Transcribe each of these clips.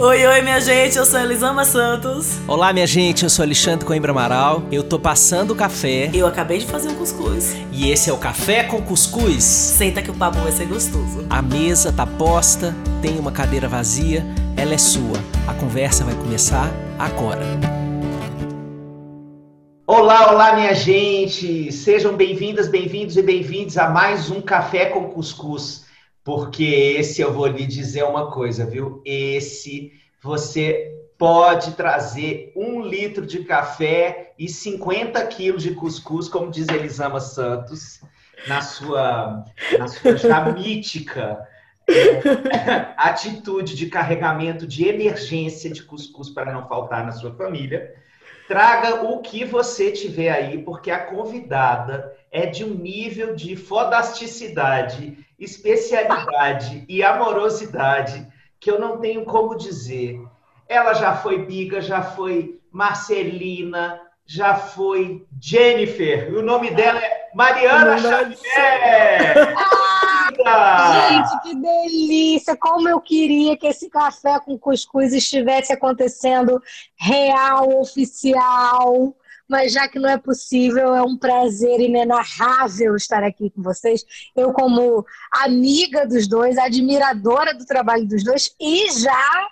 Oi, oi, minha gente, eu sou Elisama Santos. Olá, minha gente, eu sou Alexandre Coimbra Amaral. Eu tô passando o café. Eu acabei de fazer um cuscuz. E esse é o Café com Cuscuz. Senta que o papo vai ser gostoso. A mesa tá posta, tem uma cadeira vazia, ela é sua. A conversa vai começar agora. Olá, olá, minha gente! Sejam bem-vindas, bem-vindos e bem-vindos a mais um Café com Cuscuz. Porque esse eu vou lhe dizer uma coisa, viu? Esse você pode trazer um litro de café e 50 quilos de cuscuz, como diz Elisama Santos, na sua, na sua já mítica é, atitude de carregamento de emergência de cuscuz para não faltar na sua família. Traga o que você tiver aí, porque a convidada é de um nível de fodasticidade, especialidade e amorosidade que eu não tenho como dizer. Ela já foi Biga, já foi Marcelina, já foi Jennifer. O nome dela é Mariana Xavier. Gente, que delícia! Como eu queria que esse café com cuscuz estivesse acontecendo real, oficial. Mas já que não é possível, é um prazer inenarrável estar aqui com vocês. Eu, como amiga dos dois, admiradora do trabalho dos dois e já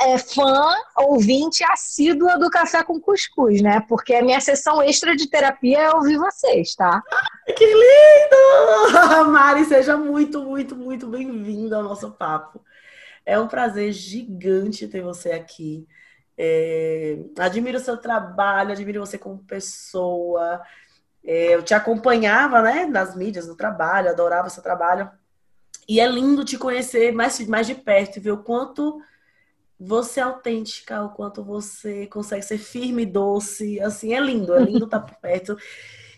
é, fã, ouvinte assídua do Café com Cuscuz, né? Porque a minha sessão extra de terapia é ouvir vocês, tá? Que lindo! Mari, seja muito, muito, muito bem-vinda ao nosso papo. É um prazer gigante ter você aqui. É, admiro o seu trabalho, admiro você como pessoa. É, eu te acompanhava, né, nas mídias, no trabalho, adorava o seu trabalho. E é lindo te conhecer mais, mais de perto e ver o quanto você é autêntica, o quanto você consegue ser firme e doce, assim, é lindo, é lindo estar por perto.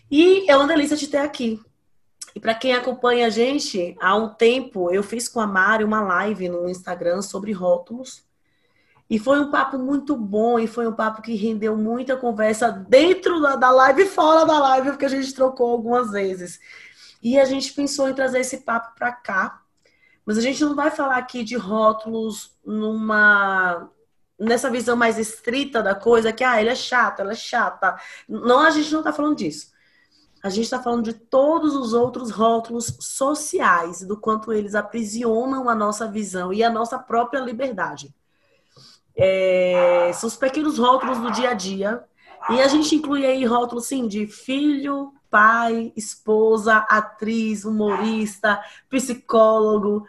E é uma delícia te ter aqui. E para quem acompanha a gente, há um tempo eu fiz com a Mari uma live no Instagram sobre rótulos. E foi um papo muito bom e foi um papo que rendeu muita conversa dentro da live e fora da live, porque a gente trocou algumas vezes. E a gente pensou em trazer esse papo para cá, mas a gente não vai falar aqui de rótulos numa nessa visão mais estrita da coisa, que ah, ele é chato, ela é chata. Não, a gente não está falando disso. A gente está falando de todos os outros rótulos sociais, do quanto eles aprisionam a nossa visão e a nossa própria liberdade. É, são os pequenos rótulos do dia a dia. E a gente inclui aí rótulos, sim, de filho, pai, esposa, atriz, humorista, psicólogo,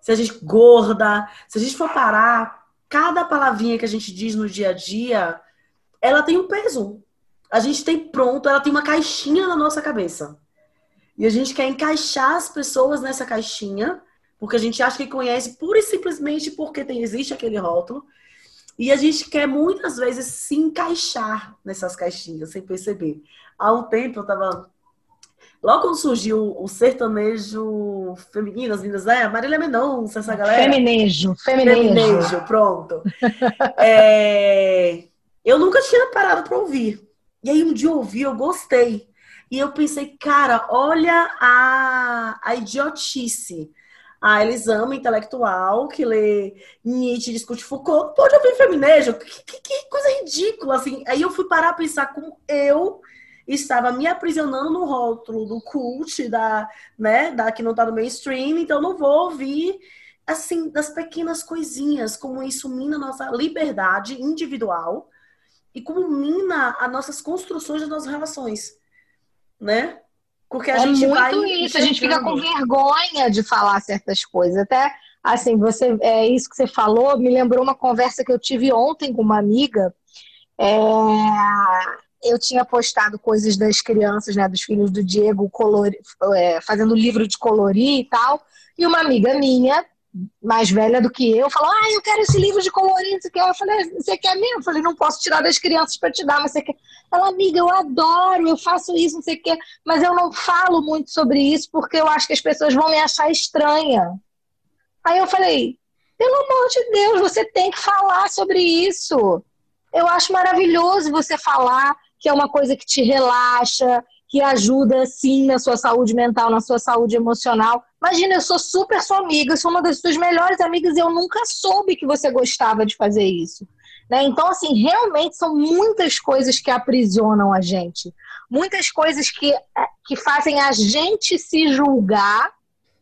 se a gente gorda, se a gente for parar, cada palavrinha que a gente diz no dia a dia, ela tem um peso. A gente tem pronto, ela tem uma caixinha na nossa cabeça. E a gente quer encaixar as pessoas nessa caixinha, porque a gente acha que conhece pura e simplesmente porque tem, existe aquele rótulo. E a gente quer muitas vezes se encaixar nessas caixinhas sem perceber. Há um tempo eu estava. Logo quando surgiu o sertanejo feminino, as meninas, né? Marília Mendonça, essa galera. Feminejo, feminejo. Feminejo, pronto. é... Eu nunca tinha parado para ouvir. E aí um dia eu ouvi, eu gostei. E eu pensei, cara, olha a, a idiotice eles amam intelectual que lê Nietzsche, discute Foucault, pode ouvir feminejo. Que, que, que, coisa ridícula, assim. Aí eu fui parar a pensar como eu estava me aprisionando no rótulo do cult, da, né, da que não tá no mainstream, então não vou ouvir, assim, das pequenas coisinhas, como isso mina a nossa liberdade individual e como mina as nossas construções das nossas relações, né? Porque a é gente muito isso, a gente fica com vergonha de falar certas coisas. Até assim, você é isso que você falou, me lembrou uma conversa que eu tive ontem com uma amiga. É, eu tinha postado coisas das crianças, né, dos filhos do Diego, colori, é, fazendo livro de colorir e tal. E uma amiga minha mais velha do que eu, falou: Ah, eu quero esse livro de colorir, você quer? Eu falei: Você quer mesmo? Eu falei: Não posso tirar das crianças para te dar, mas você quer? Ela, amiga, eu adoro, eu faço isso, não sei o quê, mas eu não falo muito sobre isso porque eu acho que as pessoas vão me achar estranha. Aí eu falei: Pelo amor de Deus, você tem que falar sobre isso. Eu acho maravilhoso você falar que é uma coisa que te relaxa, que ajuda sim na sua saúde mental, na sua saúde emocional, Imagina, eu sou super sua amiga, sou uma das suas melhores amigas e eu nunca soube que você gostava de fazer isso. Né? Então, assim, realmente são muitas coisas que aprisionam a gente. Muitas coisas que, é, que fazem a gente se julgar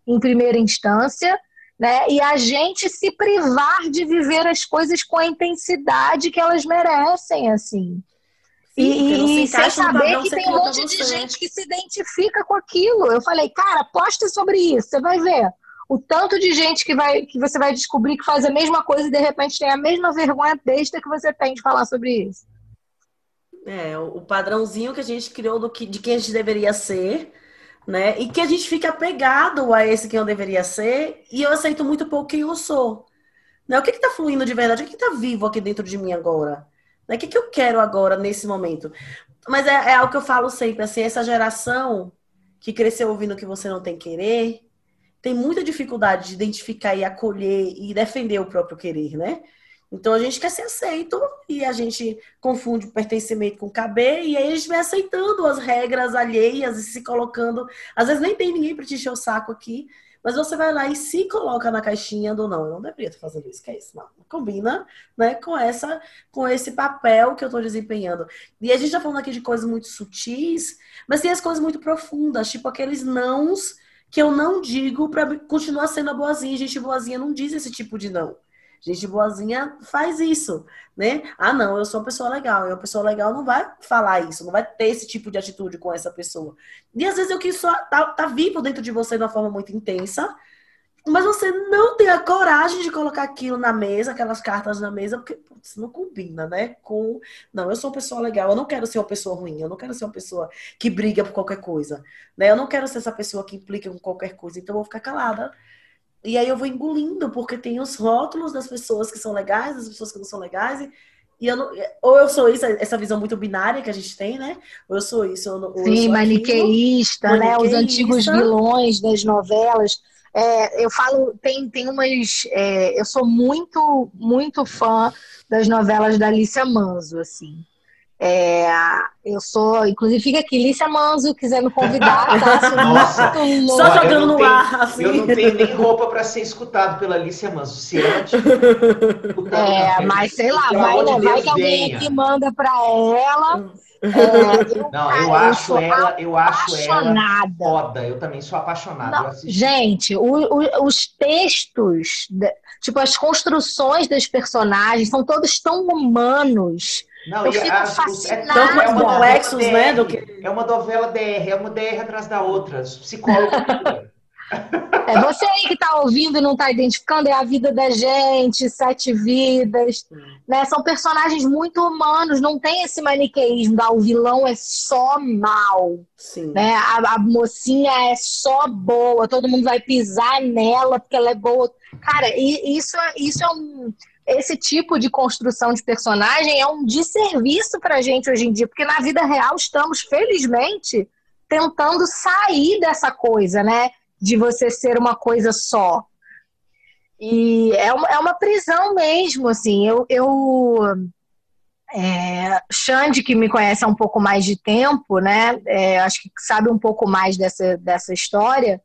em primeira instância, né? E a gente se privar de viver as coisas com a intensidade que elas merecem, assim. Sim, e, sem saber que tem um monte de gente que se identifica com aquilo. Eu falei, cara, posta sobre isso, você vai ver. O tanto de gente que, vai, que você vai descobrir que faz a mesma coisa e de repente tem a mesma vergonha besta que você tem de falar sobre isso. É, o padrãozinho que a gente criou do que, de quem a gente deveria ser, né? E que a gente fica apegado a esse quem eu deveria ser, e eu aceito muito pouco quem eu sou. Né? O que está fluindo de verdade? O que está vivo aqui dentro de mim agora? Né? O que, que eu quero agora, nesse momento? Mas é, é algo que eu falo sempre, assim, essa geração que cresceu ouvindo que você não tem querer, tem muita dificuldade de identificar e acolher e defender o próprio querer, né? Então a gente quer ser aceito e a gente confunde pertencimento com caber, e aí a gente vai aceitando as regras alheias e se colocando. Às vezes nem tem ninguém para te encher o saco aqui, mas você vai lá e se coloca na caixinha do não, eu não deveria estar fazendo isso, que é isso, não. Combina, né, com essa, com esse papel que eu estou desempenhando. E a gente está falando aqui de coisas muito sutis, mas tem as coisas muito profundas, tipo aqueles nãos que eu não digo para continuar sendo a boazinha. Gente boazinha não diz esse tipo de não. Gente boazinha faz isso, né? Ah, não, eu sou uma pessoa legal. E uma pessoa legal não vai falar isso, não vai ter esse tipo de atitude com essa pessoa. E às vezes eu quis só tá, tá vivo dentro de você de uma forma muito intensa, mas você não tem a coragem de colocar aquilo na mesa, aquelas cartas na mesa, porque putz, não combina, né? Com não, eu sou uma pessoa legal, eu não quero ser uma pessoa ruim, eu não quero ser uma pessoa que briga por qualquer coisa, né? Eu não quero ser essa pessoa que implica com qualquer coisa, então eu vou ficar calada e aí eu vou engolindo, porque tem os rótulos das pessoas que são legais, das pessoas que não são legais. E, e eu não, ou eu sou isso, essa visão muito binária que a gente tem, né? Ou eu sou isso, ou, ou Sim, maniqueísta, aquilo, né? Os antigos vilões das novelas. É, eu falo, tem, tem umas. É, eu sou muito, muito fã das novelas da Alicia Manso, assim. É, eu sou, inclusive fica aqui, Lícia Manzo, quiser me convidar, tá? Nossa, só jogando no tenho, ar. Assim. Eu não tenho nem roupa para ser escutado pela Lícia Manzo. Se antes, é, mas sei lá, vai, de vai que alguém aqui manda para ela. É, eu, não, eu acho ela, eu acho ela foda. Eu também sou apaixonada. gente, o, o, os textos, tipo as construções das personagens são todos tão humanos não, eu fico fascinada. É, é uma complexos, DR, né? Do que... É uma novela DR, é uma DR atrás da outra. Psicólogo. É você aí que está ouvindo e não está identificando, é a vida da gente, sete vidas. Né? São personagens muito humanos, não tem esse maniqueísmo da o vilão é só mal. Sim. Né? A, a, mocinha é só boa, todo mundo vai pisar nela porque ela é boa. Cara, isso, isso é um esse tipo de construção de personagem é um desserviço para a gente hoje em dia, porque na vida real estamos, felizmente, tentando sair dessa coisa, né? De você ser uma coisa só. E é uma, é uma prisão mesmo, assim. Eu. eu é, Xande, que me conhece há um pouco mais de tempo, né? É, acho que sabe um pouco mais dessa, dessa história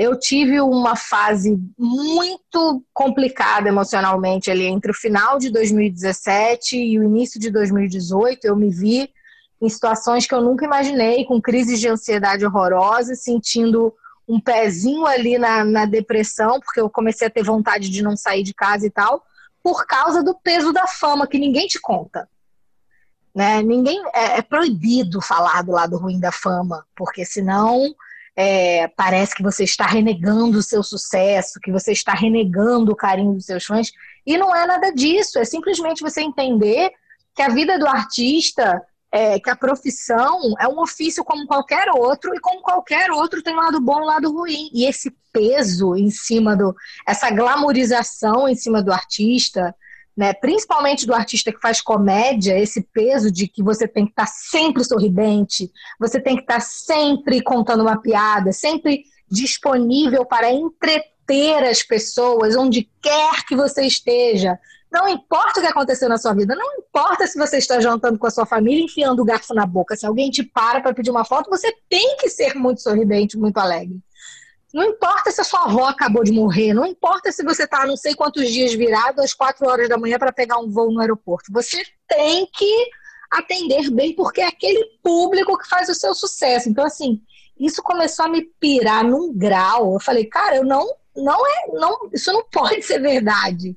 eu tive uma fase muito complicada emocionalmente ali entre o final de 2017 e o início de 2018. Eu me vi em situações que eu nunca imaginei, com crises de ansiedade horrorosas, sentindo um pezinho ali na, na depressão, porque eu comecei a ter vontade de não sair de casa e tal, por causa do peso da fama, que ninguém te conta. Né? Ninguém é, é proibido falar do lado ruim da fama, porque senão é, parece que você está renegando o seu sucesso, que você está renegando o carinho dos seus fãs. E não é nada disso, é simplesmente você entender que a vida do artista, é, que a profissão é um ofício como qualquer outro, e como qualquer outro tem um lado bom e um lado ruim. E esse peso em cima do. essa glamorização em cima do artista, né, principalmente do artista que faz comédia, esse peso de que você tem que estar tá sempre sorridente, você tem que estar tá sempre contando uma piada, sempre disponível para entreter as pessoas onde quer que você esteja. Não importa o que aconteceu na sua vida, não importa se você está jantando com a sua família, enfiando o garfo na boca. Se alguém te para para pedir uma foto, você tem que ser muito sorridente, muito alegre. Não importa se a sua avó acabou de morrer, não importa se você está não sei quantos dias virado às quatro horas da manhã para pegar um voo no aeroporto. Você tem que atender bem, porque é aquele público que faz o seu sucesso. Então, assim, isso começou a me pirar num grau. Eu falei, cara, eu não, não é, não, isso não pode ser verdade.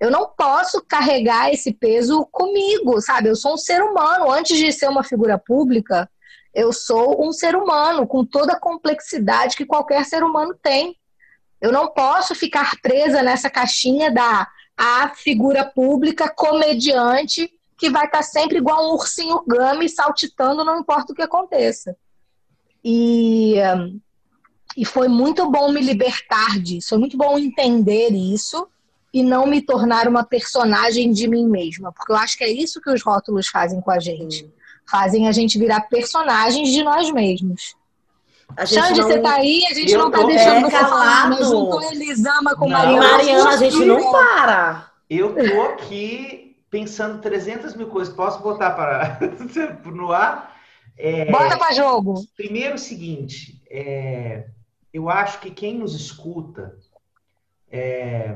Eu não posso carregar esse peso comigo, sabe? Eu sou um ser humano. Antes de ser uma figura pública, eu sou um ser humano com toda a complexidade que qualquer ser humano tem. Eu não posso ficar presa nessa caixinha da a figura pública comediante que vai estar sempre igual um ursinho gama saltitando, não importa o que aconteça. E, e foi muito bom me libertar disso, foi muito bom entender isso e não me tornar uma personagem de mim mesma, porque eu acho que é isso que os rótulos fazem com a gente. Hum. Fazem a gente virar personagens de nós mesmos. Xande, não... você tá aí, a gente eu não tá deixando é, você calado. falar, mas juntou Elisama com não. Mariana. Mariana, a gente não para. Eu tô aqui pensando 300 mil coisas. Posso botar para no ar? É... Bota para jogo. Primeiro, o seguinte, é... eu acho que quem nos escuta é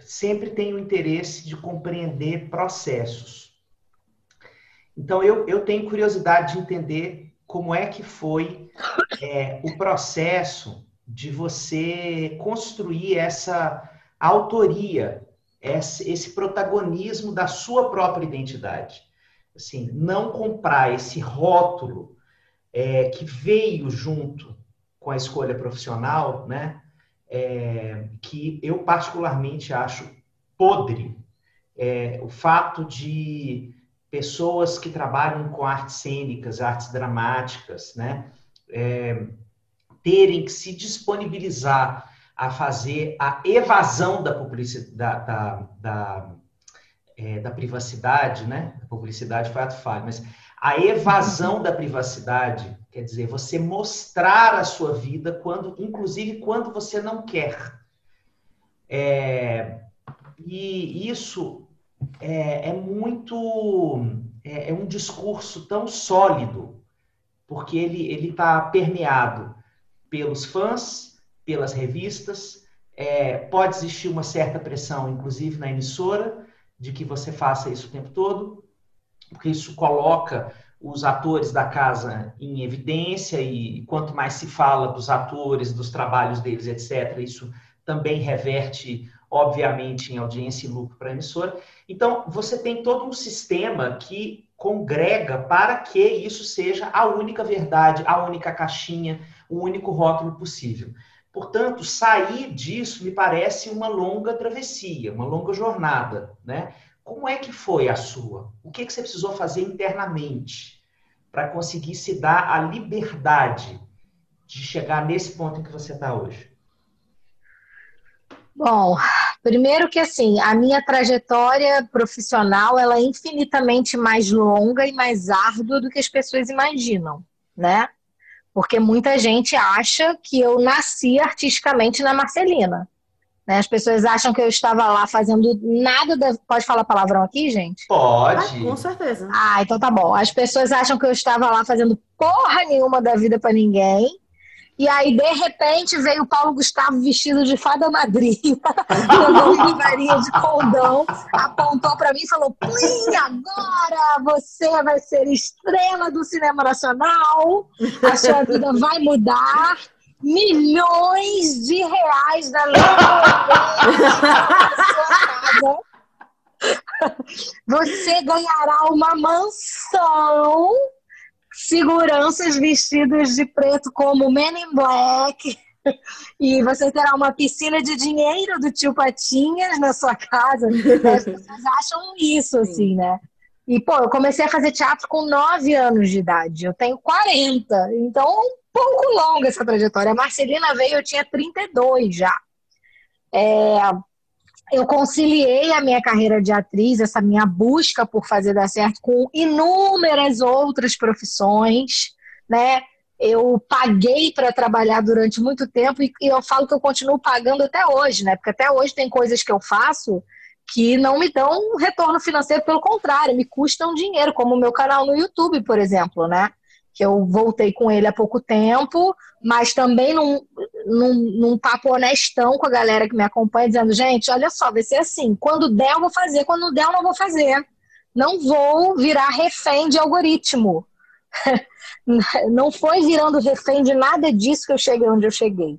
sempre tem o interesse de compreender processos. Então, eu, eu tenho curiosidade de entender como é que foi é, o processo de você construir essa autoria, esse, protagonismo da sua própria identidade. Assim, não comprar esse rótulo é, que veio junto com a escolha profissional, né? é, que eu particularmente acho podre é, o fato de pessoas que trabalham com artes cênicas, artes dramáticas, né, é, terem que se disponibilizar a fazer a evasão da publicidade, da, da, é, da privacidade, né? A publicidade foi ato falho, mas a evasão da privacidade Quer dizer, você mostrar a sua vida quando, inclusive quando você não quer. É, e isso é, é muito é, é, um discurso tão sólido, porque ele está permeado pelos fãs, pelas revistas. É, pode existir uma certa pressão, inclusive na emissora, de que você faça isso o tempo todo, porque isso coloca os atores da casa em evidência e quanto mais se fala dos atores, dos trabalhos deles, etc., isso também reverte, obviamente, em audiência e lucro para a emissora. Então, você tem todo um sistema que congrega para que isso seja a única verdade, a única caixinha, o único rótulo possível. Portanto, sair disso me parece uma longa travessia, uma longa jornada, né? Como é que foi a sua? O que, que você precisou fazer internamente para conseguir se dar a liberdade de chegar nesse ponto em que você está hoje? Bom, primeiro que assim, a minha trajetória profissional ela é infinitamente mais longa e mais árdua do que as pessoas imaginam, né? Porque muita gente acha que eu nasci artisticamente na Marcelina. Né? As pessoas acham que eu estava lá fazendo nada. Da... Pode falar palavrão aqui, gente? Pode. Ah, com certeza. Ah, então tá bom. As pessoas acham que eu estava lá fazendo porra nenhuma da vida para ninguém. E aí, de repente, veio o Paulo Gustavo vestido de fada madrinha, pegou uma varinha de condão, apontou para mim e falou: Plim, agora você vai ser estrela do cinema nacional, a sua vida vai mudar. Milhões de reais da sua Você ganhará uma mansão, seguranças vestidos de preto como Men in Black. E você terá uma piscina de dinheiro do tio Patinhas na sua casa. As pessoas acham isso, assim, né? E, pô, eu comecei a fazer teatro com 9 anos de idade. Eu tenho 40. Então, pouco longa essa trajetória. A Marcelina veio, eu tinha 32 já. É, eu conciliei a minha carreira de atriz, essa minha busca por fazer dar certo, com inúmeras outras profissões, né? Eu paguei para trabalhar durante muito tempo e eu falo que eu continuo pagando até hoje, né? Porque até hoje tem coisas que eu faço que não me dão um retorno financeiro, pelo contrário, me custam dinheiro, como o meu canal no YouTube, por exemplo, né? Que eu voltei com ele há pouco tempo, mas também num, num, num, papo honestão com a galera que me acompanha, dizendo, gente, olha só, vai ser assim, quando der eu vou fazer, quando não der eu não vou fazer. Não vou virar refém de algoritmo. não foi virando refém de nada disso que eu cheguei onde eu cheguei.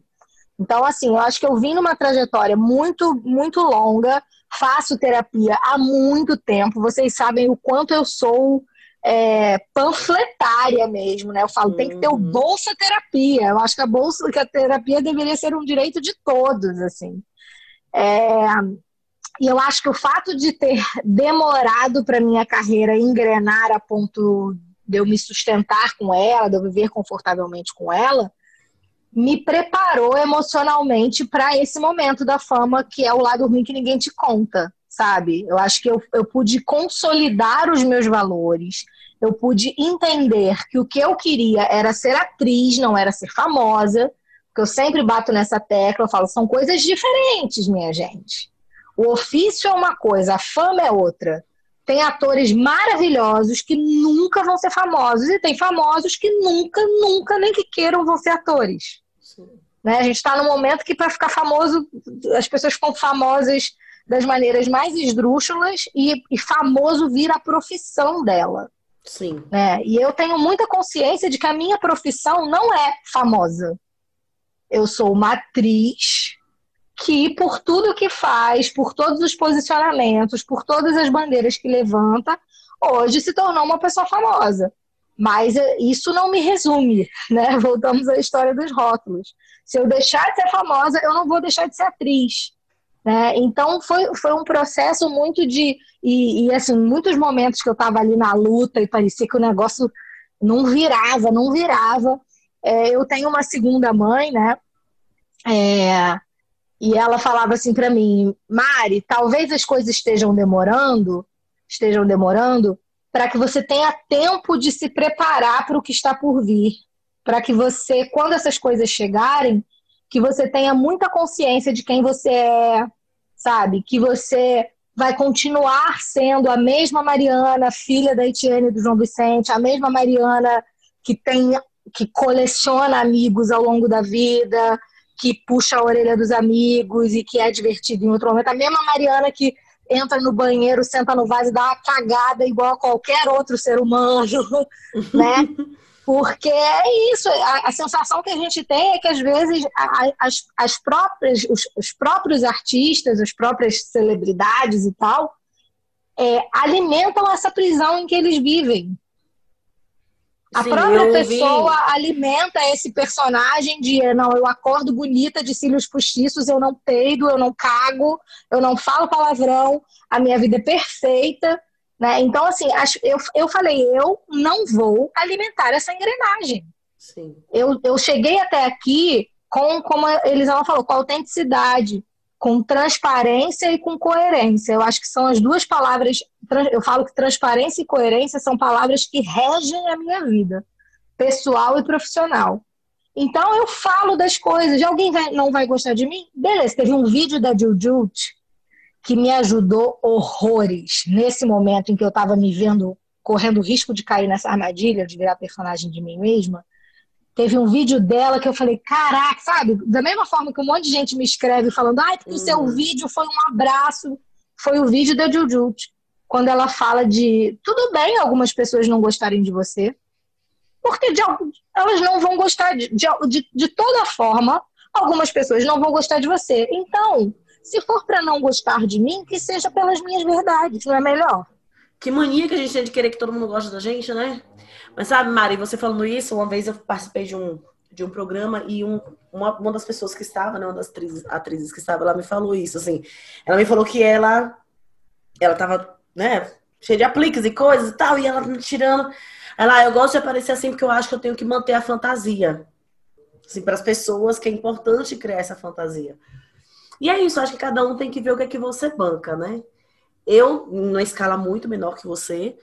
Então, assim, eu acho que eu vim numa trajetória muito, muito longa, faço terapia há muito tempo, vocês sabem o quanto eu sou é, panfletária mesmo, né? Eu falo, tem que ter o uhum. bolsa terapia. Eu acho que a bolsa, que a terapia deveria ser um direito de todos, assim. É, e eu acho que o fato de ter demorado para minha carreira engrenar a ponto de eu me sustentar com ela, de eu viver confortavelmente com ela, me preparou emocionalmente para esse momento da fama que é o lado ruim que ninguém te conta, sabe? Eu acho que eu, eu pude consolidar os meus valores, eu pude entender que o que eu queria era ser atriz, não era ser famosa, porque eu sempre bato nessa tecla, eu falo, são coisas diferentes, minha gente. O ofício é uma coisa, a fama é outra. Tem atores maravilhosos que nunca vão ser famosos, e tem famosos que nunca, nunca, nem que queiram vão ser atores. Né? A gente está no momento que, para ficar famoso, as pessoas ficam famosas das maneiras mais esdrúxulas e, e famoso vira a profissão dela. Sim. Né? E eu tenho muita consciência de que a minha profissão não é famosa. Eu sou uma atriz que, por tudo que faz, por todos os posicionamentos, por todas as bandeiras que levanta, hoje se tornou uma pessoa famosa. Mas eh, isso não me resume, né? Voltamos à história dos rótulos. Se eu deixar de ser famosa, eu não vou deixar de ser atriz. Né? Então foi, foi um processo muito de. E, e assim, muitos momentos que eu estava ali na luta e parecia que o negócio não virava, não virava. É, eu tenho uma segunda mãe, né? É, e ela falava assim para mim, Mari, talvez as coisas estejam demorando, estejam demorando, para que você tenha tempo de se preparar para o que está por vir, para que você, quando essas coisas chegarem, que você tenha muita consciência de quem você é, sabe? Que você vai continuar sendo a mesma Mariana, filha da Etienne do João Vicente, a mesma Mariana que tem que coleciona amigos ao longo da vida, que puxa a orelha dos amigos e que é divertido em outro momento, a mesma Mariana que entra no banheiro, senta no vaso e dá uma cagada igual a qualquer outro ser humano, né? Porque é isso, a, a, sensação que a gente tem é que às vezes a, as, as próprias, os, os, próprios artistas, as próprias celebridades e tal, é, alimentam essa prisão em que eles vivem. A Sim, própria pessoa vi... alimenta esse personagem de não, eu acordo bonita de cílios postiços, eu não peido, eu não cago, eu não falo palavrão, a minha vida é perfeita. Né? Então, assim, eu, eu falei, eu não vou alimentar essa engrenagem. Sim. Eu, eu cheguei até aqui com, como a Elisama falou, com autenticidade, com transparência e com coerência. Eu acho que são as duas palavras. Eu falo que transparência e coerência são palavras que regem a minha vida, pessoal e profissional. Então eu falo das coisas. Alguém vai, não vai gostar de mim? Beleza, teve um vídeo da Jujut que me ajudou horrores nesse momento em que eu estava me vendo correndo o risco de cair nessa armadilha de virar personagem de mim mesma. Teve um vídeo dela que eu falei, caraca, sabe? Da mesma forma que um monte de gente me escreve falando, ai, porque o seu uhum. vídeo foi um abraço, foi o vídeo da Jujut. Quando ela fala de, tudo bem algumas pessoas não gostarem de você, porque de, elas não vão gostar de, de, de toda forma, algumas pessoas não vão gostar de você. Então, se for para não gostar de mim, que seja pelas minhas verdades, não é melhor? Que mania que a gente tem de querer que todo mundo goste da gente, né? Mas sabe, Mari, você falando isso, uma vez eu participei de um, de um programa e um, uma, uma das pessoas que estava, né, uma das atrizes, atrizes que estava lá me falou isso, assim. Ela me falou que ela, ela tava, né, cheia de apliques e coisas e tal, e ela me tirando. Ela, ah, eu gosto de aparecer assim porque eu acho que eu tenho que manter a fantasia. Assim, para as pessoas que é importante criar essa fantasia. E é isso, acho que cada um tem que ver o que é que você banca, né? Eu, numa escala muito menor que você,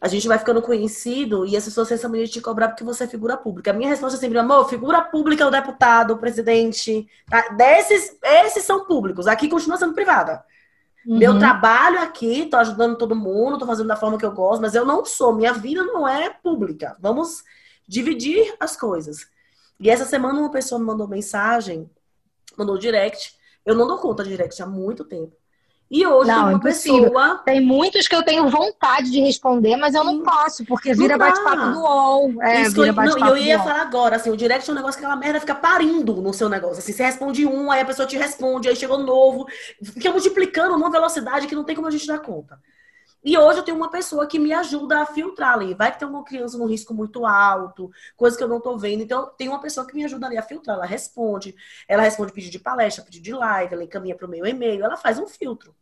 a gente vai ficando conhecido e as pessoas têm essa mania de te cobrar porque você é figura pública. A minha resposta é sempre, amor, figura pública é o deputado, o presidente. Tá? Desses, esses são públicos. Aqui continua sendo privada. Uhum. Meu trabalho aqui, tô ajudando todo mundo, tô fazendo da forma que eu gosto, mas eu não sou, minha vida não é pública. Vamos dividir as coisas. E essa semana uma pessoa me mandou mensagem, mandou direct. Eu não dou conta de direct há muito tempo. E hoje não, uma pessoa. Tem muitos que eu tenho vontade de responder, mas eu não posso, porque vira bate-papo do UOL. É, Isso vira não, e eu ia falar agora, assim, o direct é um negócio que aquela merda fica parindo no seu negócio. Assim, você responde um, aí a pessoa te responde, aí chegou novo. Fica multiplicando numa velocidade que não tem como a gente dar conta. E hoje eu tenho uma pessoa que me ajuda a filtrar ali. Vai que tem uma criança no risco muito alto, coisa que eu não tô vendo. Então, tem uma pessoa que me ajuda ali a filtrar. Ela responde, ela responde pedido de palestra, pedido de live, ela encaminha para o meu e-mail, ela faz um filtro.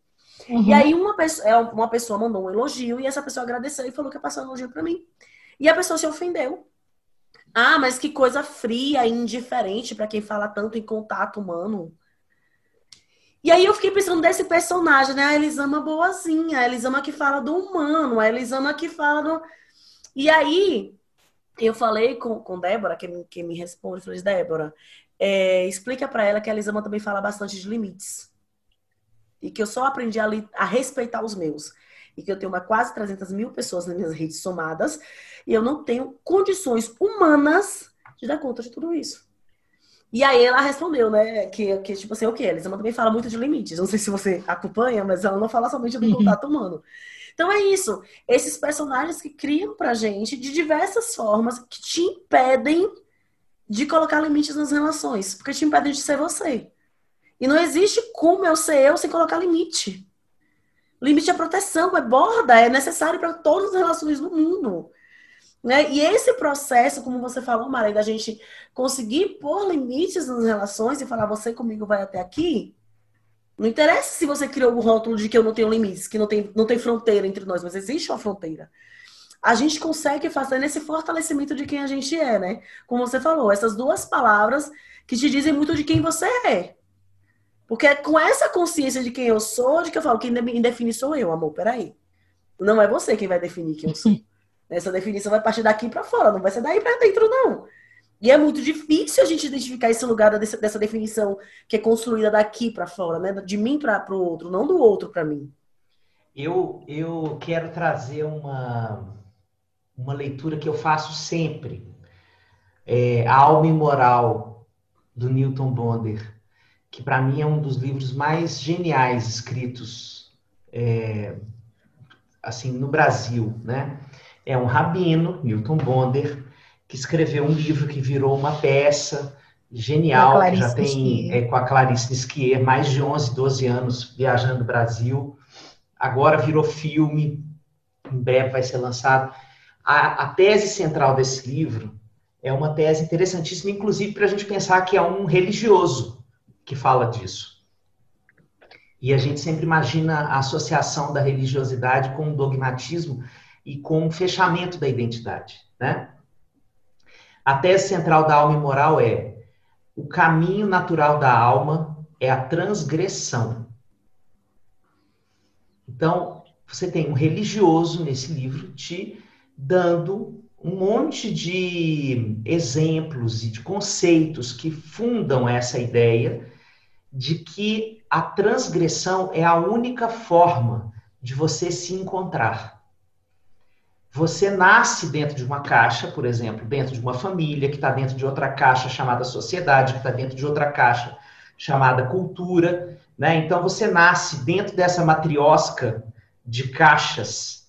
Uhum. E aí uma pessoa, é, uma pessoa mandou um elogio e essa pessoa agradeceu e falou que ia passar um elogio para mim. E a pessoa se ofendeu. Ah, mas que coisa fria e indiferente para quem fala tanto em contato humano. E aí eu fiquei pensando desse personagem, né? A Elisama boazinha, a Elisama que fala do humano, a Elisama que fala do. E aí eu falei com, com Débora, que me, que me responde, falei, Débora, é, explica para ela que a Elisama também fala bastante de limites. E que eu só aprendi a, a respeitar os meus. E que eu tenho uma quase 300 mil pessoas nas minhas redes somadas. E eu não tenho condições humanas de dar conta de tudo isso. E aí ela respondeu, né, que, que tipo assim, o que? Elisama também fala muito de limites. Não sei se você acompanha, mas ela não fala somente do uhum. contato humano. Então é isso. Esses personagens que criam pra gente de diversas formas que te impedem de colocar limites nas relações. Porque te impedem de ser você. E não existe como eu ser eu sem colocar limite. Limite é proteção, é borda, é necessário para todas as relações do mundo. Né? E esse processo, como você falou, Maria, da gente conseguir pôr limites nas relações e falar, você comigo vai até aqui, não interessa se você criou o rótulo de que eu não tenho limites, que não tem, não tem fronteira entre nós, mas existe uma fronteira. A gente consegue fazer nesse fortalecimento de quem a gente é, né? Como você falou, essas duas palavras que te dizem muito de quem você é. Porque é com essa consciência de quem eu sou, de que eu falo, quem me define sou eu, amor, peraí. Não é você quem vai definir quem eu sou. Essa definição vai partir daqui para fora, não vai ser daí para dentro, não. E é muito difícil a gente identificar esse lugar dessa, definição que é construída daqui para fora, né? De mim para o outro, não do outro para mim. Eu, eu quero trazer uma, uma leitura que eu faço sempre. É, a Alma e Moral, do Newton Bonder, que para mim é um dos livros mais geniais escritos é, assim no Brasil, né? É um rabino, Milton Bonder, que escreveu um livro que virou uma peça genial, que já tem é, com a Clarice Nisquier, mais de 11, 12 anos viajando o Brasil. Agora virou filme, em breve vai ser lançado. A, a tese central desse livro é uma tese interessantíssima, inclusive para a gente pensar que é um religioso que fala disso. E a gente sempre imagina a associação da religiosidade com o dogmatismo, e com o fechamento da identidade, né? A tese central da alma imoral é o caminho natural da alma é a transgressão. Então, você tem um religioso nesse livro te dando um monte de exemplos e de conceitos que fundam essa ideia de que a transgressão é a única forma de você se encontrar. Você nasce dentro de uma caixa, por exemplo, dentro de uma família, que está dentro de outra caixa chamada sociedade, que está dentro de outra caixa chamada cultura. Né? Então, você nasce dentro dessa matriosca de caixas.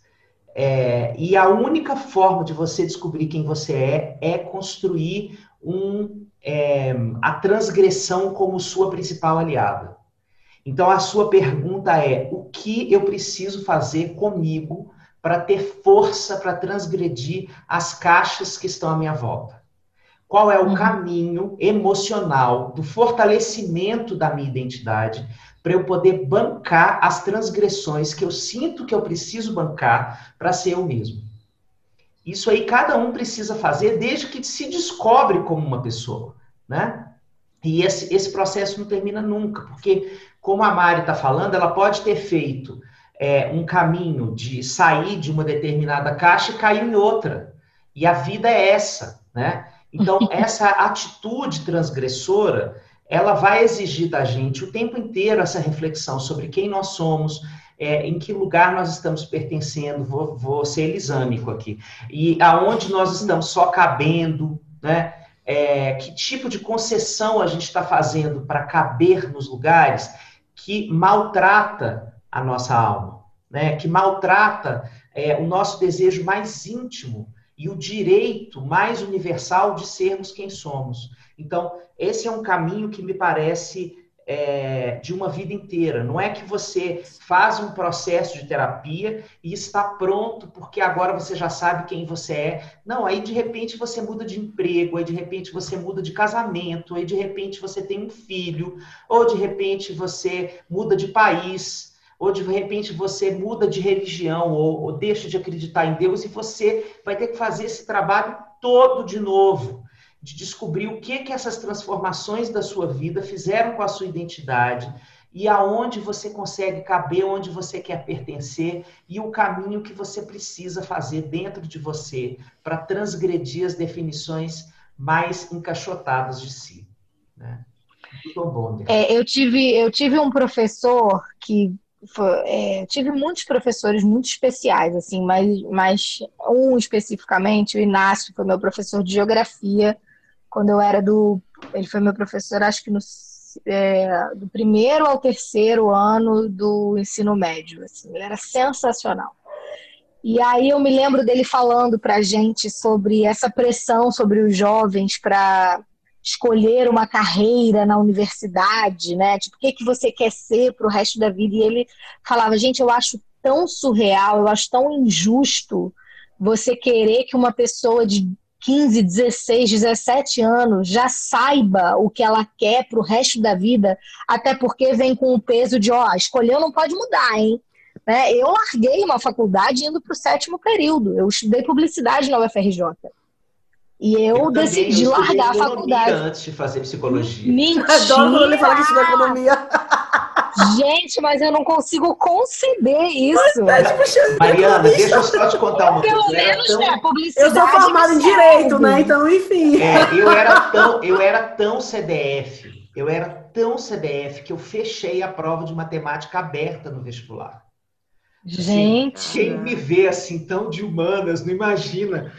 É, e a única forma de você descobrir quem você é é construir um, é, a transgressão como sua principal aliada. Então, a sua pergunta é: o que eu preciso fazer comigo para ter força para transgredir as caixas que estão à minha volta? Qual é o uhum. caminho emocional do fortalecimento da minha identidade para eu poder bancar as transgressões que eu sinto que eu preciso bancar para ser eu mesmo? Isso aí cada um precisa fazer desde que se descobre como uma pessoa, né? E esse, esse processo não termina nunca, porque, como a Mari está falando, ela pode ter feito é, um caminho de sair de uma determinada caixa e cair em outra. E a vida é essa, né? Então, essa atitude transgressora, ela vai exigir da gente o tempo inteiro essa reflexão sobre quem nós somos, é, em que lugar nós estamos pertencendo, vou, vou ser elisâmico aqui, e aonde nós estamos só cabendo, né? É, que tipo de concessão a gente está fazendo para caber nos lugares que maltrata a nossa alma, né? que maltrata é, o nosso desejo mais íntimo e o direito mais universal de sermos quem somos. Então, esse é um caminho que me parece é, de uma vida inteira. Não é que você faz um processo de terapia e está pronto porque agora você já sabe quem você é. Não, aí de repente você muda de emprego, aí de repente você muda de casamento, aí de repente você tem um filho, ou de repente você muda de país, ou de repente você muda de religião, ou, ou deixa de acreditar em Deus e você vai ter que fazer esse trabalho todo de novo de descobrir o que que essas transformações da sua vida fizeram com a sua identidade e aonde você consegue caber, onde você quer pertencer e o caminho que você precisa fazer dentro de você para transgredir as definições mais encaixotadas de si. Né? Muito bom. É, eu tive eu tive um professor que foi, é, tive muitos professores muito especiais assim, mas mas um especificamente, o Inácio, foi meu professor de geografia quando eu era do. Ele foi meu professor, acho que no, é, do primeiro ao terceiro ano do ensino médio. Assim, ele era sensacional. E aí eu me lembro dele falando para a gente sobre essa pressão sobre os jovens para escolher uma carreira na universidade, né? Tipo, o que, que você quer ser para o resto da vida? E ele falava, gente, eu acho tão surreal, eu acho tão injusto você querer que uma pessoa de 15, 16, 17 anos já saiba o que ela quer para o resto da vida, até porque vem com o peso de, ó, escolher não pode mudar, hein? Né? Eu larguei uma faculdade indo para o sétimo período. Eu estudei publicidade na UFRJ. E eu, eu decidi eu largar a faculdade. antes de fazer psicologia. Mentira! Adoro quando ele fala que estudou economia. Gente, mas eu não consigo conceber isso. Mariana, deixa eu só te contar uma Pelo coisa. menos, tão... né, publicidade. Eu sou formada em Direito, né? Então, enfim. É, eu, era tão, eu era tão CDF, eu era tão CDF que eu fechei a prova de matemática aberta no vestibular. Gente. Quem me vê assim tão de humanas não imagina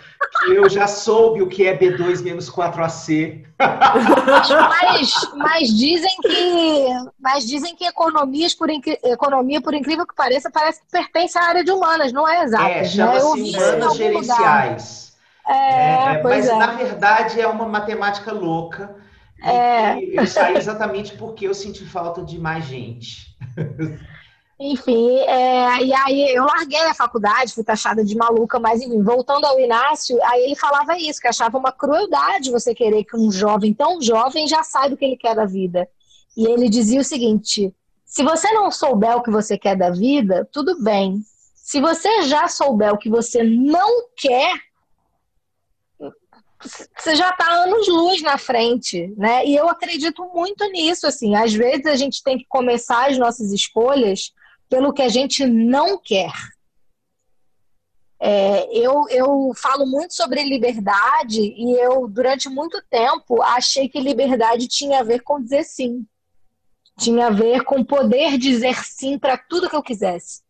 que eu já soube o que é B2 menos 4AC. Mas, mas dizem que mas dizem que economias por economia por incrível que pareça parece que pertence à área de humanas, não é exato. É, chama-se né? humanas gerenciais. É, é, mas é. na verdade é uma matemática louca. É. Eu saí exatamente porque eu senti falta de mais gente. Enfim, é, e aí eu larguei a faculdade, fui taxada de maluca, mas enfim, voltando ao Inácio, aí ele falava isso, que achava uma crueldade você querer que um jovem tão jovem já saiba o que ele quer da vida. E ele dizia o seguinte: se você não souber o que você quer da vida, tudo bem. Se você já souber o que você não quer, você já está anos luz na frente, né? E eu acredito muito nisso, assim. Às vezes a gente tem que começar as nossas escolhas pelo que a gente não quer. É, eu, eu falo muito sobre liberdade e eu, durante muito tempo, achei que liberdade tinha a ver com dizer sim. Tinha a ver com poder dizer sim para tudo que eu quisesse.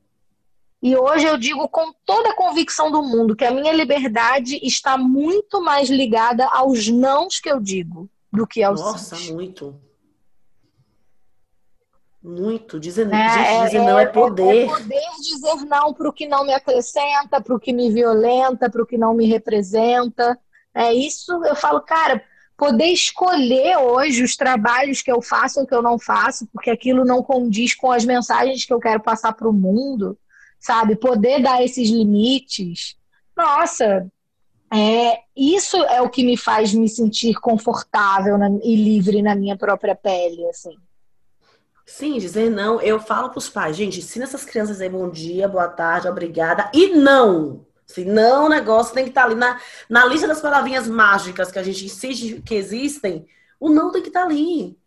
E hoje eu digo com toda a convicção do mundo que a minha liberdade está muito mais ligada aos nãos que eu digo do que aos Nossa, sims. muito. Muito. Dizer, é, dizer não é, é poder. É poder dizer não para o que não me acrescenta, para o que me violenta, para o que não me representa. É isso, eu falo, cara, poder escolher hoje os trabalhos que eu faço ou que eu não faço, porque aquilo não condiz com as mensagens que eu quero passar para o mundo, sabe? Poder dar esses limites. Nossa, é, isso é o que me faz me sentir confortável na, e livre na minha própria pele, assim. Sim, dizer não. Eu falo para os pais, gente, ensina essas crianças aí bom dia, boa tarde, obrigada. E não. Se não, o negócio tem que estar tá ali na, na lista das palavrinhas mágicas que a gente insiste que existem. O não tem que estar tá ali.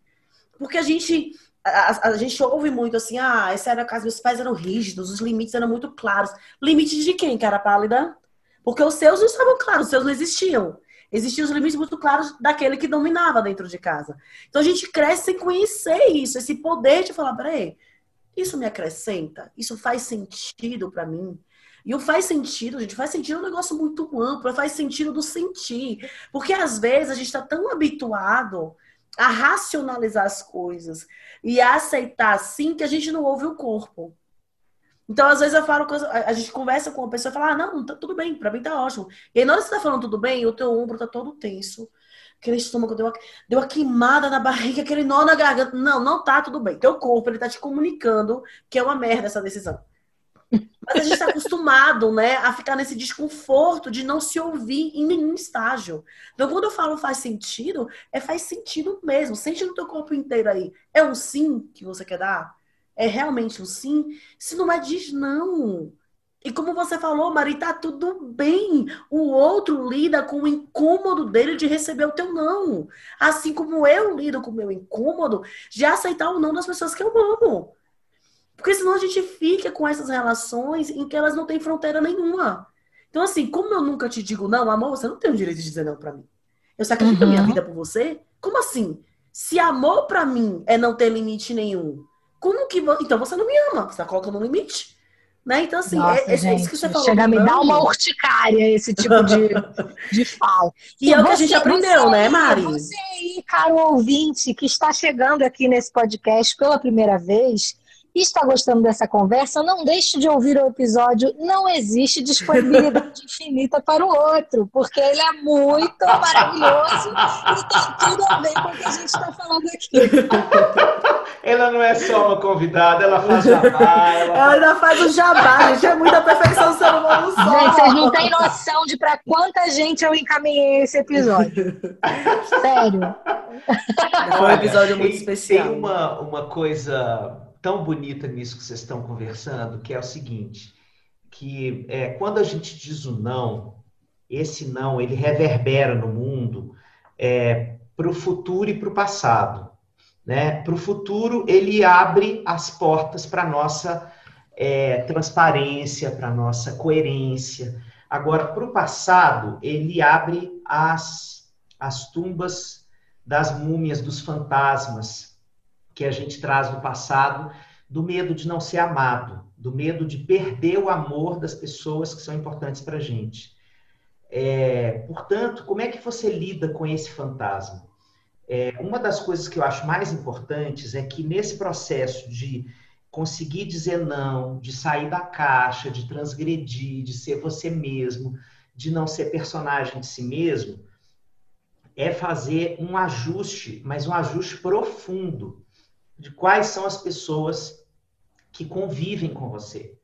Porque a gente, a, a, gente ouve muito assim, ah, essa era a casa, meus pais eram rígidos, os limites eram muito claros. Limites de quem, cara pálida? Porque os seus não estavam claros, os seus não existiam existiam os limites muito claros daquele que dominava dentro de casa. Então a gente cresce sem conhecer isso, esse poder de falar, peraí, Isso me acrescenta? Isso faz sentido para mim? E o faz sentido, gente, faz sentido é um negócio muito amplo, faz sentido do sentir. Porque às vezes a gente está tão habituado a racionalizar as coisas e a aceitar assim que a gente não ouve o corpo. Então, às vezes eu falo coisa, a gente conversa com uma pessoa e fala: "Ah, não, tá tudo bem, para mim tá ótimo". E aí na hora que você tá falando tudo bem, o teu ombro tá todo tenso. Aquele estômago deu uma, deu uma queimada na barriga, aquele nó na garganta. Não, não tá tudo bem. Teu corpo, ele tá te comunicando que é uma merda essa decisão. Mas a gente está acostumado, né, a ficar nesse desconforto de não se ouvir em nenhum estágio. Então, quando eu falo faz sentido, é faz sentido mesmo. Sente no teu corpo inteiro aí. É um sim que você quer dar? É realmente um sim? Se não é, diz não. E como você falou, Mari, tá tudo bem. O outro lida com o incômodo dele de receber o teu não. Assim como eu lido com o meu incômodo de aceitar o não das pessoas que eu amo. Porque senão a gente fica com essas relações em que elas não têm fronteira nenhuma. Então, assim, como eu nunca te digo não, amor, você não tem o direito de dizer não para mim. Eu sacrifico uhum. a minha uhum. vida por você? Como assim? Se amor para mim é não ter limite nenhum, como que. Então você não me ama, você tá colocando um limite. Né? Então, assim, Nossa, é, é, isso que você falou. Chega a me dar uma urticária esse tipo de, de fala. E, e é o que a gente aprendeu, você, né, Mari? Você aí, caro ouvinte, que está chegando aqui nesse podcast pela primeira vez, e está gostando dessa conversa, não deixe de ouvir o episódio Não Existe Disponibilidade Infinita para o Outro, porque ele é muito maravilhoso e tem tudo a ver com o que a gente está falando aqui. É só uma convidada, ela faz jabá. Ela, ela ainda faz o jabá, gente. É muita perfeição ser humano só. Gente, vocês não têm noção de para quanta gente eu encaminhei esse episódio. Sério. Foi um episódio muito especial. Tem uma, uma coisa tão bonita nisso que vocês estão conversando, que é o seguinte, que é, quando a gente diz o não, esse não, ele reverbera no mundo é, para o futuro e para o passado. Né? Para o futuro, ele abre as portas para a nossa é, transparência, para a nossa coerência. Agora, para o passado, ele abre as, as tumbas das múmias, dos fantasmas, que a gente traz do passado, do medo de não ser amado, do medo de perder o amor das pessoas que são importantes para a gente. É, portanto, como é que você lida com esse fantasma? É, uma das coisas que eu acho mais importantes é que nesse processo de conseguir dizer não, de sair da caixa, de transgredir, de ser você mesmo, de não ser personagem de si mesmo, é fazer um ajuste, mas um ajuste profundo de quais são as pessoas que convivem com você.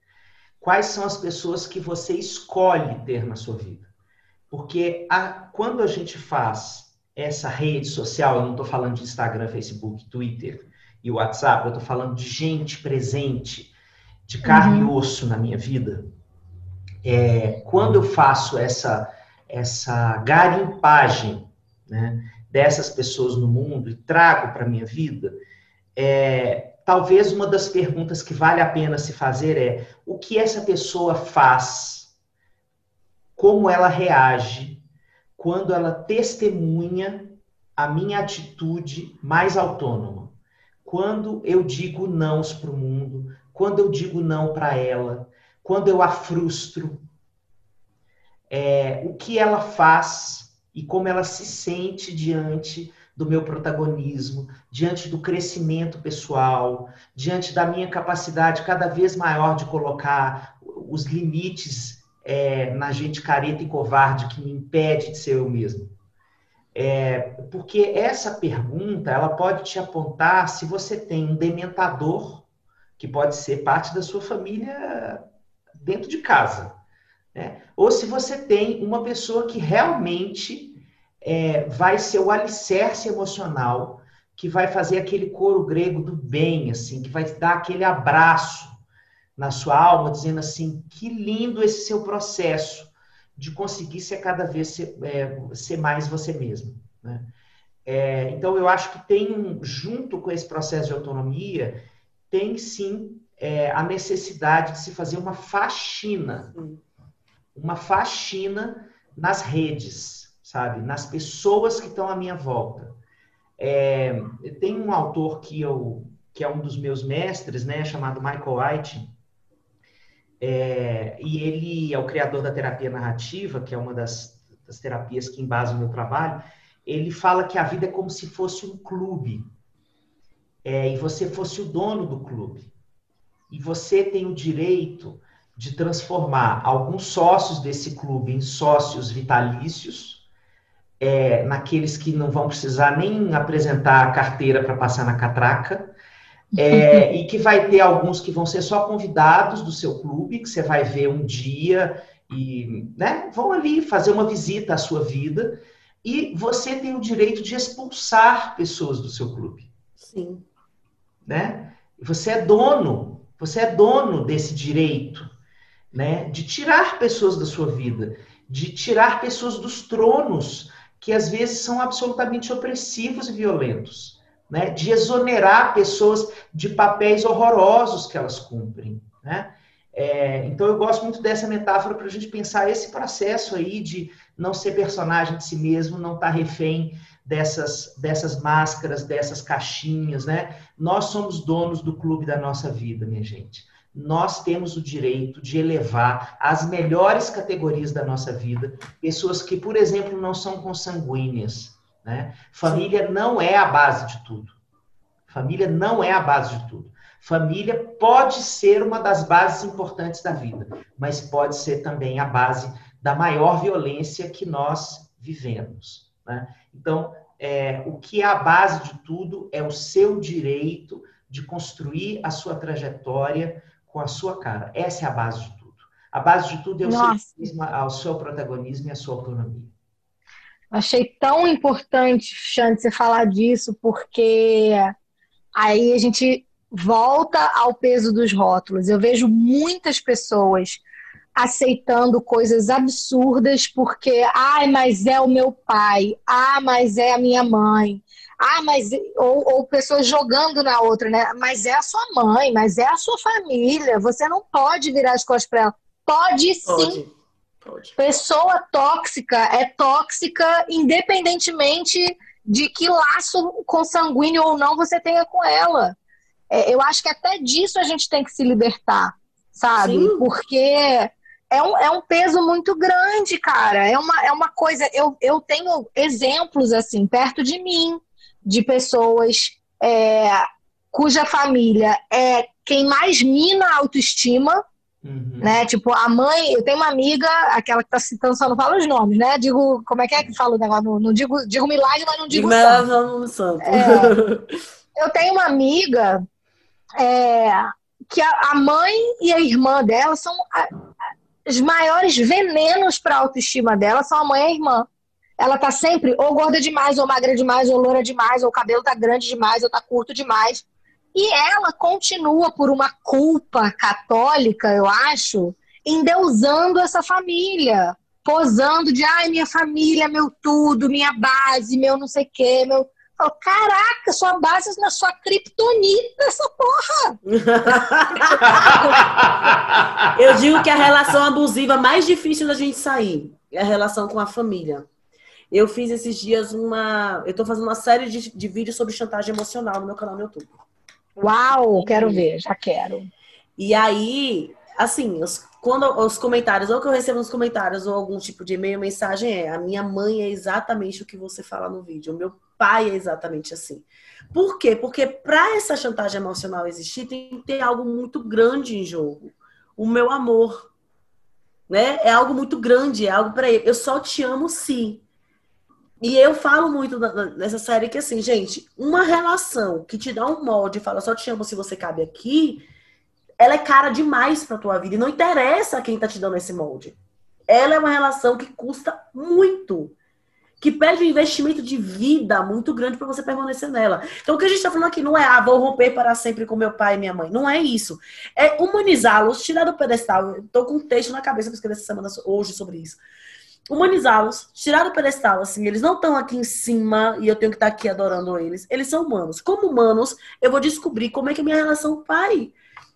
Quais são as pessoas que você escolhe ter na sua vida. Porque a, quando a gente faz essa rede social, eu não estou falando de Instagram, Facebook, Twitter e WhatsApp, eu estou falando de gente presente, de carne uhum. e osso na minha vida. É, quando eu faço essa, essa garimpagem né, dessas pessoas no mundo e trago para a minha vida, é, talvez uma das perguntas que vale a pena se fazer é: o que essa pessoa faz? Como ela reage quando ela testemunha a minha atitude mais autônoma? Quando eu digo não para o mundo, quando eu digo não para ela, quando eu a frustro, é, o que ela faz e como ela se sente diante do meu protagonismo, diante do crescimento pessoal, diante da minha capacidade cada vez maior de colocar os limites é, na gente careta e covarde que me impede de ser eu mesmo. É, porque essa pergunta ela pode te apontar se você tem um dementador que pode ser parte da sua família dentro de casa, né? ou se você tem uma pessoa que realmente é, vai ser o alicerce emocional que vai fazer aquele coro grego do bem, assim, que vai dar aquele abraço na sua alma, dizendo assim, que lindo esse seu processo de conseguir ser cada vez ser, é, ser mais você mesmo. Né? É, então, eu acho que tem, junto com esse processo de autonomia, tem sim é, a necessidade de se fazer uma faxina, uma faxina nas redes, sabe? Nas pessoas que estão à minha volta. É, tem um autor que eu, que é um dos meus mestres, né, chamado Michael White, é, e ele é o criador da terapia narrativa, que é uma das, das terapias que embasam o meu trabalho. Ele fala que a vida é como se fosse um clube, é, e você fosse o dono do clube. E você tem o direito de transformar alguns sócios desse clube em sócios vitalícios, é, naqueles que não vão precisar nem apresentar a carteira para passar na catraca, é, e que vai ter alguns que vão ser só convidados do seu clube, que você vai ver um dia e né, vão ali fazer uma visita à sua vida, e você tem o direito de expulsar pessoas do seu clube. Sim. Né? Você é dono, você é dono desse direito, né, de tirar pessoas da sua vida, de tirar pessoas dos tronos que às vezes são absolutamente opressivos e violentos né, de exonerar pessoas de papéis horrorosos que elas cumprem. Né? É, então eu gosto muito dessa metáfora para a gente pensar esse processo aí de não ser personagem de si mesmo, não estar tá refém dessas, dessas máscaras, dessas caixinhas, né? Nós somos donos do clube da nossa vida, minha gente. Nós temos o direito de elevar às melhores categorias da nossa vida pessoas que, por exemplo, não são consanguíneas, né? Família não é a base de tudo. Família não é a base de tudo. Família pode ser uma das bases importantes da vida, mas pode ser também a base da maior violência que nós vivemos. Né? Então, é, o que é a base de tudo é o seu direito de construir a sua trajetória com a sua cara. Essa é a base de tudo. A base de tudo é o, seu, o seu protagonismo e a sua autonomia. Achei tão importante, Xande, você falar disso, porque aí a gente volta ao peso dos rótulos. Eu vejo muitas pessoas aceitando coisas absurdas porque, ai, mas é o meu pai, ah, mas é a minha mãe, ah, mas ou, ou pessoas jogando na outra, né? Mas é a sua mãe, mas é a sua família. Você não pode virar as costas para ela. Pode sim. Pode. Pode. Pessoa tóxica é tóxica independentemente de que laço consanguíneo ou não você tenha com ela. É, eu acho que até disso a gente tem que se libertar, sabe? Sim. Porque é um, é um peso muito grande, cara. É uma, é uma coisa. Eu, eu tenho exemplos, assim, perto de mim, de pessoas é, cuja família é quem mais mina a autoestima Uhum. Né? Tipo, a mãe, eu tenho uma amiga, aquela que tá citando, só não fala os nomes, né? Digo, como é que é que fala o negócio? Não, não digo, digo milagre, mas não digo santo. santo. É, eu tenho uma amiga é, que a, a, mãe e a irmã dela são a, os maiores venenos para a autoestima dela, são a mãe e a irmã. Ela tá sempre ou gorda demais, ou magra demais, ou loura demais, ou o cabelo tá grande demais, ou tá curto demais. E ela continua por uma culpa católica, eu acho, endeusando essa família, posando de ai, minha família, meu tudo, minha base, meu não sei o quê, meu. Caraca, sua base na sua criptonita, essa porra! eu digo que a relação abusiva mais difícil da gente sair é a relação com a família. Eu fiz esses dias uma. Eu tô fazendo uma série de, de vídeos sobre chantagem emocional no meu canal no YouTube. Uau, quero ver, já quero. E aí, assim, os, quando os comentários, ou que eu recebo nos comentários, ou algum tipo de e-mail, mensagem é: a minha mãe é exatamente o que você fala no vídeo, o meu pai é exatamente assim. Por quê? Porque para essa chantagem emocional existir, tem que ter algo muito grande em jogo. O meu amor. Né? É algo muito grande, é algo para ele. Eu só te amo se. E eu falo muito nessa série que, assim, gente, uma relação que te dá um molde e fala só te amo se você cabe aqui, ela é cara demais pra tua vida. E não interessa quem tá te dando esse molde. Ela é uma relação que custa muito. Que pede um investimento de vida muito grande para você permanecer nela. Então, o que a gente tá falando aqui não é, ah, vou romper para sempre com meu pai e minha mãe. Não é isso. É humanizá-los, tirar do pedestal. Eu tô com um texto na cabeça para escrever essa semana hoje sobre isso humanizá-los, tirar do pedestal, assim, eles não estão aqui em cima e eu tenho que estar tá aqui adorando eles. Eles são humanos. Como humanos, eu vou descobrir como é que é a minha relação pai.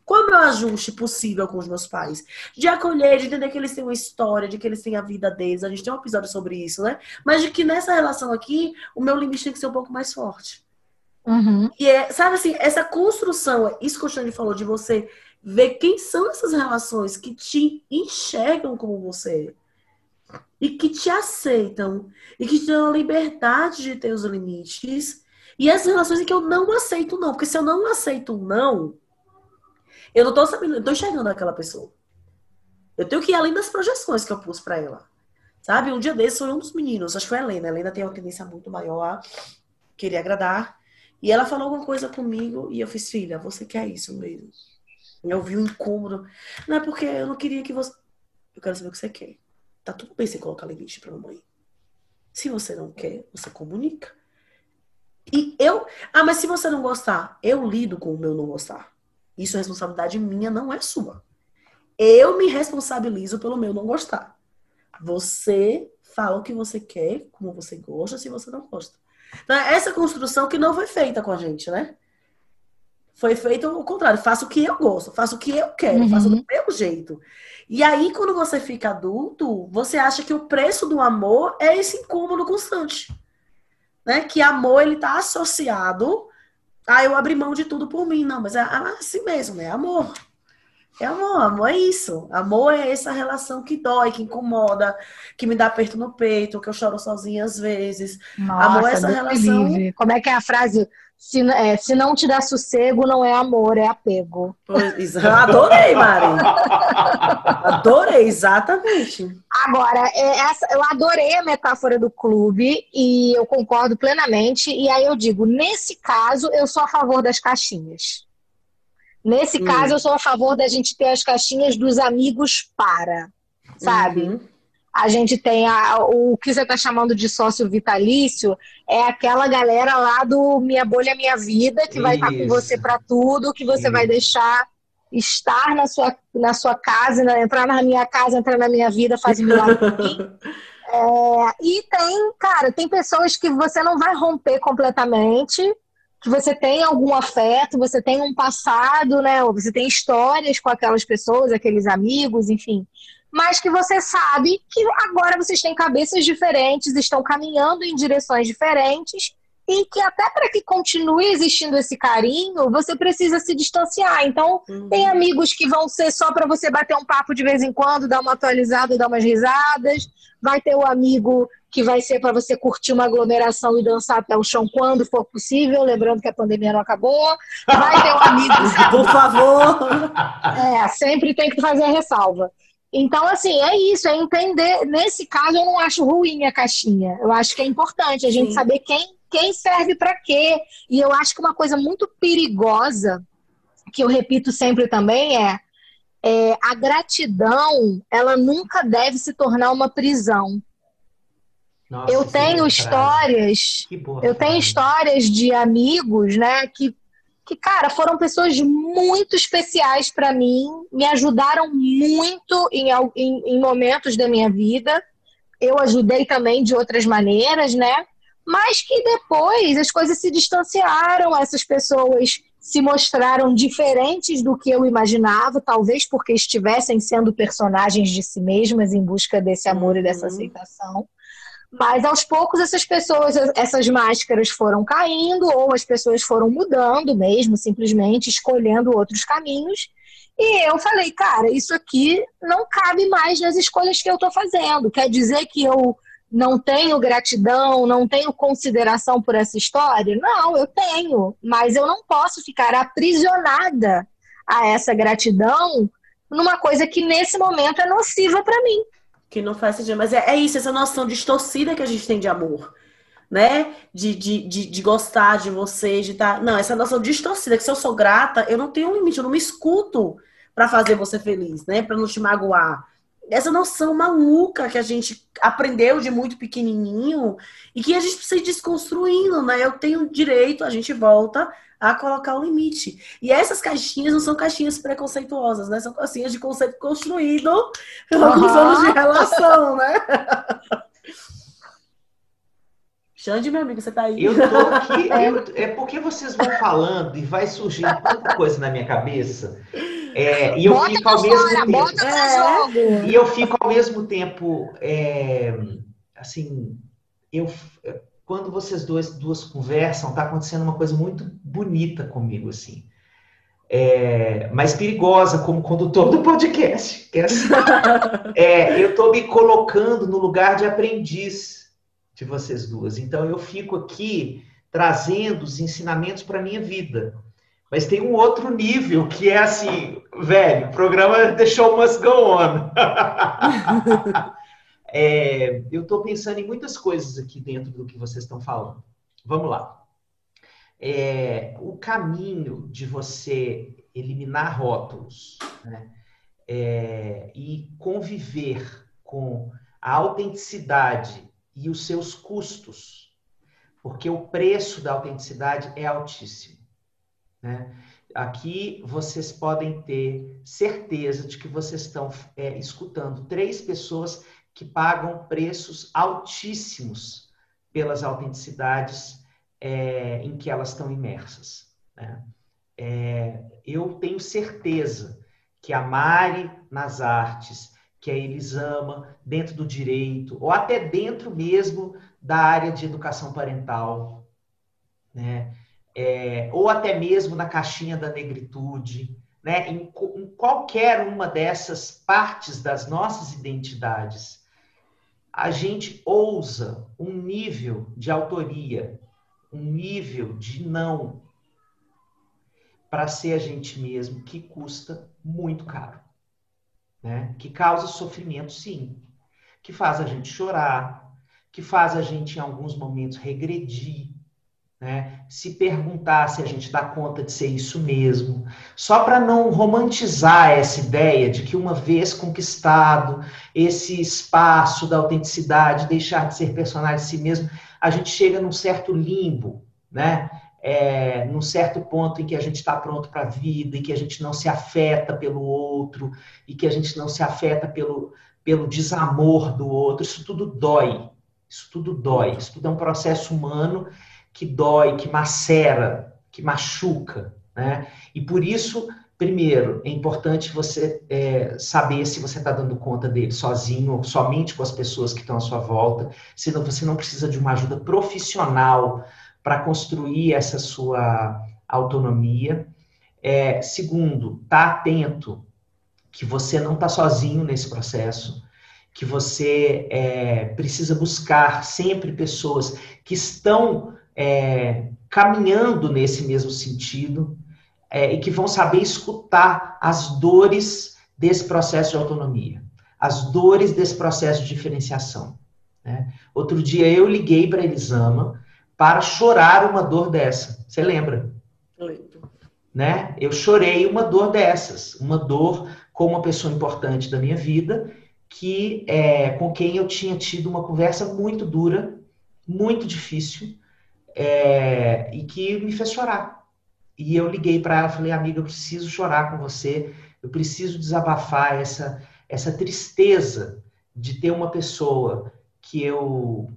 Qual é o meu ajuste possível com os meus pais? De acolher, de entender que eles têm uma história, de que eles têm a vida deles. A gente tem um episódio sobre isso, né? Mas de que nessa relação aqui, o meu limite tem que ser um pouco mais forte. Uhum. E é, sabe assim, essa construção, isso que o Xande falou de você ver quem são essas relações que te enxergam como você é e que te aceitam e que te dão a liberdade de ter os limites e as relações em que eu não aceito não, porque se eu não aceito não, eu não tô sabendo, eu tô enxergando aquela pessoa. Eu tenho que ir além das projeções que eu pus para ela. Sabe? Um dia desses foi um dos meninos, acho que foi a Helena. A Helena tem uma tendência muito maior a querer agradar. E ela falou alguma coisa comigo e eu fiz, filha, você quer isso mesmo? Eu vi um incômodo. Não é porque eu não queria que você. Eu quero saber o que você quer. Tá tudo bem você colocar limite pra mamãe. Se você não quer, você comunica. E eu. Ah, mas se você não gostar, eu lido com o meu não gostar. Isso é responsabilidade minha, não é sua. Eu me responsabilizo pelo meu não gostar. Você fala o que você quer, como você gosta, se você não gosta. Então, é essa construção que não foi feita com a gente, né? Foi feito o contrário. Faço o que eu gosto, faço o que eu quero, uhum. faço do meu jeito. E aí, quando você fica adulto, você acha que o preço do amor é esse incômodo constante. Né? Que amor, ele tá associado a eu abrir mão de tudo por mim. Não, mas é assim mesmo, né? Amor. É amor, amor é isso. Amor é essa relação que dói, que incomoda, que me dá aperto no peito, que eu choro sozinha às vezes. Nossa, amor é essa relação. Livre. Como é que é a frase? Se, é, se não te dá sossego, não é amor, é apego. Pois, adorei, Mari. adorei, exatamente. Agora, é, essa, eu adorei a metáfora do clube e eu concordo plenamente. E aí eu digo, nesse caso, eu sou a favor das caixinhas. Nesse hum. caso, eu sou a favor da gente ter as caixinhas dos amigos para, sabe? Uhum. A gente tem a, o que você está chamando de sócio vitalício, é aquela galera lá do Minha Bolha Minha Vida, que vai estar tá com você para tudo, que você Isso. vai deixar estar na sua, na sua casa, entrar na minha casa, entrar na minha vida, faz milagre É, e tem, cara, tem pessoas que você não vai romper completamente, que você tem algum afeto, você tem um passado, né? Ou você tem histórias com aquelas pessoas, aqueles amigos, enfim. Mas que você sabe que agora vocês têm cabeças diferentes, estão caminhando em direções diferentes e que até para que continue existindo esse carinho, você precisa se distanciar. Então, uhum. tem amigos que vão ser só para você bater um papo de vez em quando, dar uma atualizada, dar umas risadas. Vai ter o amigo que vai ser para você curtir uma aglomeração e dançar até o chão quando for possível, lembrando que a pandemia não acabou. Vai ter um amigo. Por favor! É, sempre tem que fazer a ressalva. Então, assim, é isso, é entender. Nesse caso, eu não acho ruim a caixinha. Eu acho que é importante a gente Sim. saber quem, quem serve para quê. E eu acho que uma coisa muito perigosa, que eu repito sempre também, é, é a gratidão, ela nunca deve se tornar uma prisão. Nossa, eu tenho histórias, eu tenho histórias de amigos, né, que, que cara, foram pessoas muito especiais para mim, me ajudaram muito em, em, em momentos da minha vida. Eu ajudei também de outras maneiras, né? Mas que depois as coisas se distanciaram, essas pessoas se mostraram diferentes do que eu imaginava, talvez porque estivessem sendo personagens de si mesmas em busca desse amor uhum. e dessa uhum. aceitação. Mas aos poucos essas pessoas, essas máscaras foram caindo, ou as pessoas foram mudando mesmo, simplesmente escolhendo outros caminhos. E eu falei, cara, isso aqui não cabe mais nas escolhas que eu estou fazendo. Quer dizer que eu não tenho gratidão, não tenho consideração por essa história? Não, eu tenho, mas eu não posso ficar aprisionada a essa gratidão numa coisa que nesse momento é nociva para mim que não faz sentido. Mas é, é, isso, essa noção distorcida que a gente tem de amor, né? De, de, de, de gostar de você, de estar. Tá... Não, essa noção distorcida, que se eu sou grata, eu não tenho um limite, eu não me escuto para fazer você feliz, né? Para não te magoar. Essa noção maluca que a gente aprendeu de muito pequenininho e que a gente precisa ir desconstruindo, né? Eu tenho direito, a gente volta a colocar o limite. E essas caixinhas não são caixinhas preconceituosas, né? São caixinhas de conceito construído por alguns uhum. anos de relação, né? Xande, meu amigo, você tá aí. Eu tô aqui. Eu, é porque vocês vão falando e vai surgindo tanta coisa na minha cabeça. É, e eu bota fico ao mesmo tempo. É, e eu fico ao mesmo tempo. É, assim, eu quando vocês dois, duas conversam, está acontecendo uma coisa muito bonita comigo, assim. É, mas perigosa como condutor do podcast. É assim, é, eu estou me colocando no lugar de aprendiz de vocês duas. Então eu fico aqui trazendo os ensinamentos para minha vida. Mas tem um outro nível que é assim, velho, o programa Show Must Go On. é, eu estou pensando em muitas coisas aqui dentro do que vocês estão falando. Vamos lá. É, o caminho de você eliminar rótulos né, é, e conviver com a autenticidade e os seus custos, porque o preço da autenticidade é altíssimo. Né? Aqui vocês podem ter certeza de que vocês estão é, escutando três pessoas que pagam preços altíssimos pelas autenticidades é, em que elas estão imersas. Né? É, eu tenho certeza que a Mari nas artes, que a Elisama dentro do direito, ou até dentro mesmo da área de educação parental, né? é, ou até mesmo na caixinha da negritude, né? Em, em, qualquer uma dessas partes das nossas identidades, a gente ousa um nível de autoria, um nível de não para ser a gente mesmo que custa muito caro, né? Que causa sofrimento, sim, que faz a gente chorar, que faz a gente em alguns momentos regredir, né? Se perguntar se a gente dá conta de ser isso mesmo, só para não romantizar essa ideia de que uma vez conquistado esse espaço da autenticidade, deixar de ser personagem de si mesmo, a gente chega num certo limbo, né? É, num certo ponto em que a gente está pronto para a vida, e que a gente não se afeta pelo outro, e que a gente não se afeta pelo, pelo desamor do outro, isso tudo dói. Isso tudo dói. Isso tudo é um processo humano que dói, que macera, que machuca, né? E por isso, primeiro, é importante você é, saber se você está dando conta dele sozinho, somente com as pessoas que estão à sua volta, senão você não precisa de uma ajuda profissional para construir essa sua autonomia. É, segundo, tá atento que você não está sozinho nesse processo, que você é, precisa buscar sempre pessoas que estão é, caminhando nesse mesmo sentido é, e que vão saber escutar as dores desse processo de autonomia, as dores desse processo de diferenciação. Né? Outro dia eu liguei para Elisama para chorar uma dor dessa. Você lembra? Lembro. Né? Eu chorei uma dor dessas, uma dor com uma pessoa importante da minha vida que é, com quem eu tinha tido uma conversa muito dura, muito difícil, é, e que me fez chorar. E eu liguei para ela, falei, amiga, eu preciso chorar com você, eu preciso desabafar essa, essa tristeza de ter uma pessoa que eu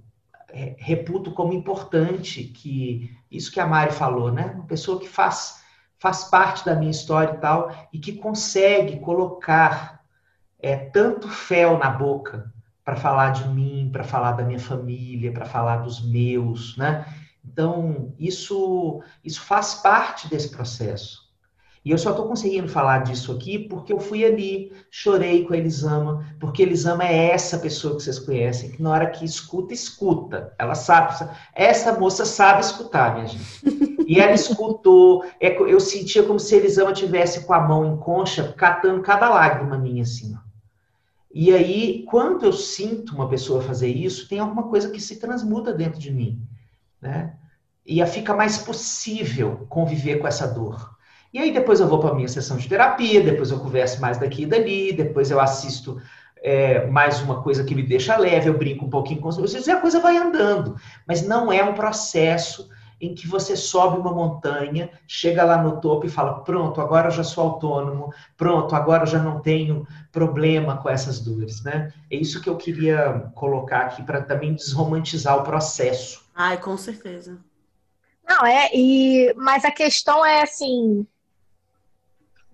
reputo como importante, que isso que a Mari falou, né? Uma pessoa que faz, faz parte da minha história e tal, e que consegue colocar é, tanto fel na boca para falar de mim, para falar da minha família, para falar dos meus, né? Então, isso, isso faz parte desse processo. E eu só estou conseguindo falar disso aqui porque eu fui ali, chorei com a Elisama, porque Elisama é essa pessoa que vocês conhecem, que na hora que escuta, escuta. Ela sabe, essa moça sabe escutar, minha gente. E ela escutou, é eu sentia como se Elisama tivesse com a mão em concha, catando cada lágrima minha, assim. Ó. E aí, quando eu sinto uma pessoa fazer isso, tem alguma coisa que se transmuta dentro de mim né? E fica mais possível conviver com essa dor. E aí depois eu vou para a minha sessão de terapia, depois eu converso mais daqui e dali, depois eu assisto é, mais uma coisa que me deixa leve, eu brinco um pouquinho com vocês, e a coisa vai andando. Mas não é um processo em que você sobe uma montanha, chega lá no topo e fala: pronto, agora eu já sou autônomo, pronto, agora eu já não tenho problema com essas dores, né? É isso que eu queria colocar aqui para também desromantizar o processo. Ai, com certeza. Não, é, e, mas a questão é assim: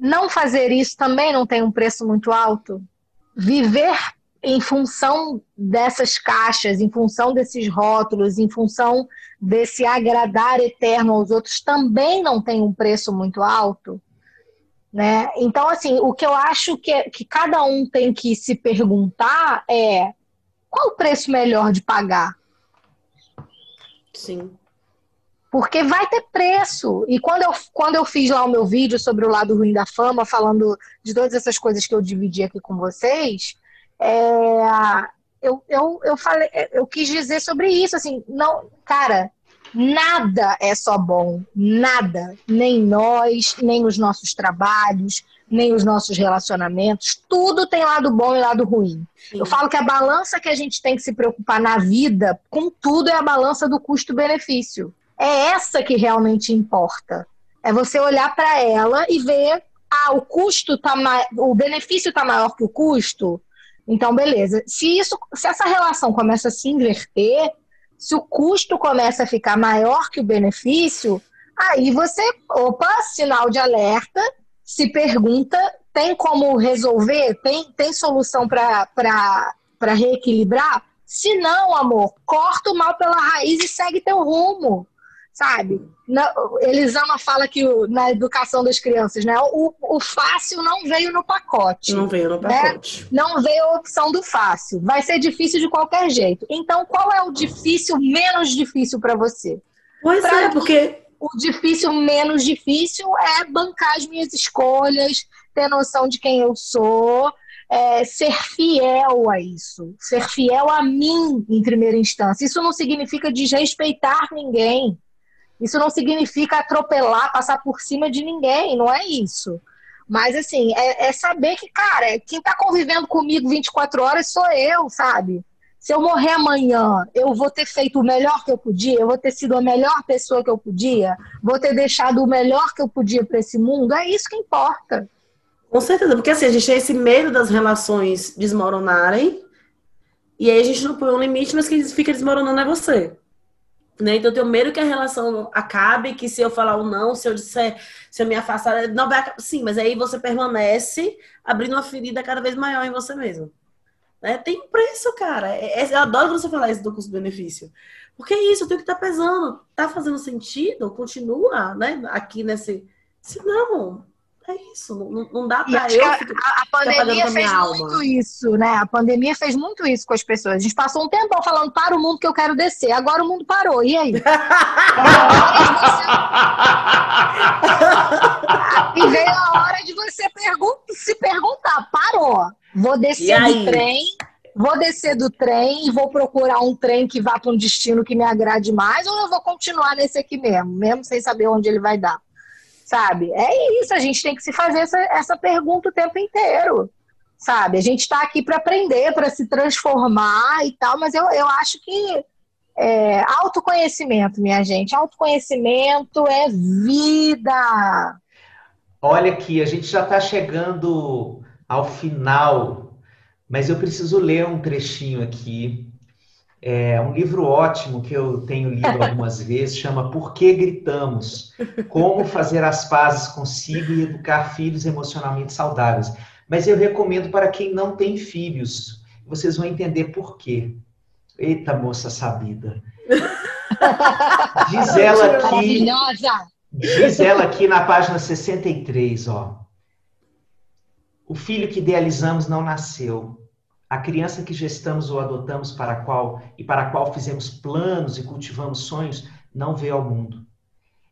não fazer isso também não tem um preço muito alto? Viver em função dessas caixas, em função desses rótulos, em função desse agradar eterno aos outros, também não tem um preço muito alto? Né? Então, assim, o que eu acho que, que cada um tem que se perguntar é qual o preço melhor de pagar? Sim. Porque vai ter preço. E quando eu, quando eu fiz lá o meu vídeo sobre o lado ruim da fama, falando de todas essas coisas que eu dividi aqui com vocês, é, eu, eu, eu falei, eu quis dizer sobre isso, assim, não, cara, nada é só bom, nada, nem nós, nem os nossos trabalhos, nem os nossos relacionamentos, tudo tem lado bom e lado ruim. Sim. Eu falo que a balança que a gente tem que se preocupar na vida, com tudo, é a balança do custo-benefício é essa que realmente importa. É você olhar para ela e ver, ah, o custo tá o benefício está maior que o custo. Então, beleza. Se isso, se essa relação começa a se inverter, se o custo começa a ficar maior que o benefício, aí você, opa, sinal de alerta, se pergunta, tem como resolver? Tem, tem solução para reequilibrar? Se não, amor, corta o mal pela raiz e segue teu rumo sabe? Elisama fala que o, na educação das crianças, né? O, o fácil não veio no pacote. Não veio no né? pacote. Né? Não veio a opção do fácil. Vai ser difícil de qualquer jeito. Então, qual é o difícil menos difícil para você? Pois pra é, porque. O difícil menos difícil é bancar as minhas escolhas, ter noção de quem eu sou, é, ser fiel a isso, ser fiel a mim em primeira instância. Isso não significa desrespeitar ninguém. Isso não significa atropelar, passar por cima de ninguém, não é isso. Mas, assim, é, é saber que, cara, quem está convivendo comigo 24 horas sou eu, sabe? Se eu morrer amanhã, eu vou ter feito o melhor que eu podia, eu vou ter sido a melhor pessoa que eu podia, vou ter deixado o melhor que eu podia para esse mundo. É isso que importa. Com certeza, porque assim, a gente tem esse medo das relações desmoronarem, e aí a gente não põe um limite, mas quem fica desmoronando é você. Né? Então eu tenho medo que a relação acabe, que se eu falar o não, se eu disser, se eu me afastar, não vai acabar. Sim, mas aí você permanece abrindo uma ferida cada vez maior em você mesmo. Né? Tem um preço, cara. É, é, eu adoro você falar isso do custo-benefício. Porque é isso, eu tenho que estar tá pesando. Tá fazendo sentido? Continua, né? Aqui nesse. Se não, é isso, não, não dá para eu. A, a pandemia fez muito alma. isso, né? A pandemia fez muito isso com as pessoas. A gente passou um tempão falando para o mundo que eu quero descer. Agora o mundo parou. E aí? e veio a hora de você pergun se perguntar: parou. Vou descer do trem. Vou descer do trem e vou procurar um trem que vá para um destino que me agrade mais, ou eu vou continuar nesse aqui mesmo, mesmo sem saber onde ele vai dar? Sabe? É isso, a gente tem que se fazer essa, essa pergunta o tempo inteiro, sabe? A gente está aqui para aprender, para se transformar e tal, mas eu, eu acho que é, autoconhecimento, minha gente, autoconhecimento é vida. Olha aqui, a gente já está chegando ao final, mas eu preciso ler um trechinho aqui é um livro ótimo que eu tenho lido algumas vezes, chama Por que Gritamos? Como fazer as pazes consigo e educar filhos emocionalmente saudáveis. Mas eu recomendo para quem não tem filhos. Vocês vão entender por quê. Eita, moça sabida. Diz ela aqui. Diz ela aqui na página 63, ó. O filho que idealizamos não nasceu a criança que gestamos ou adotamos para a qual e para a qual fizemos planos e cultivamos sonhos não veio ao mundo.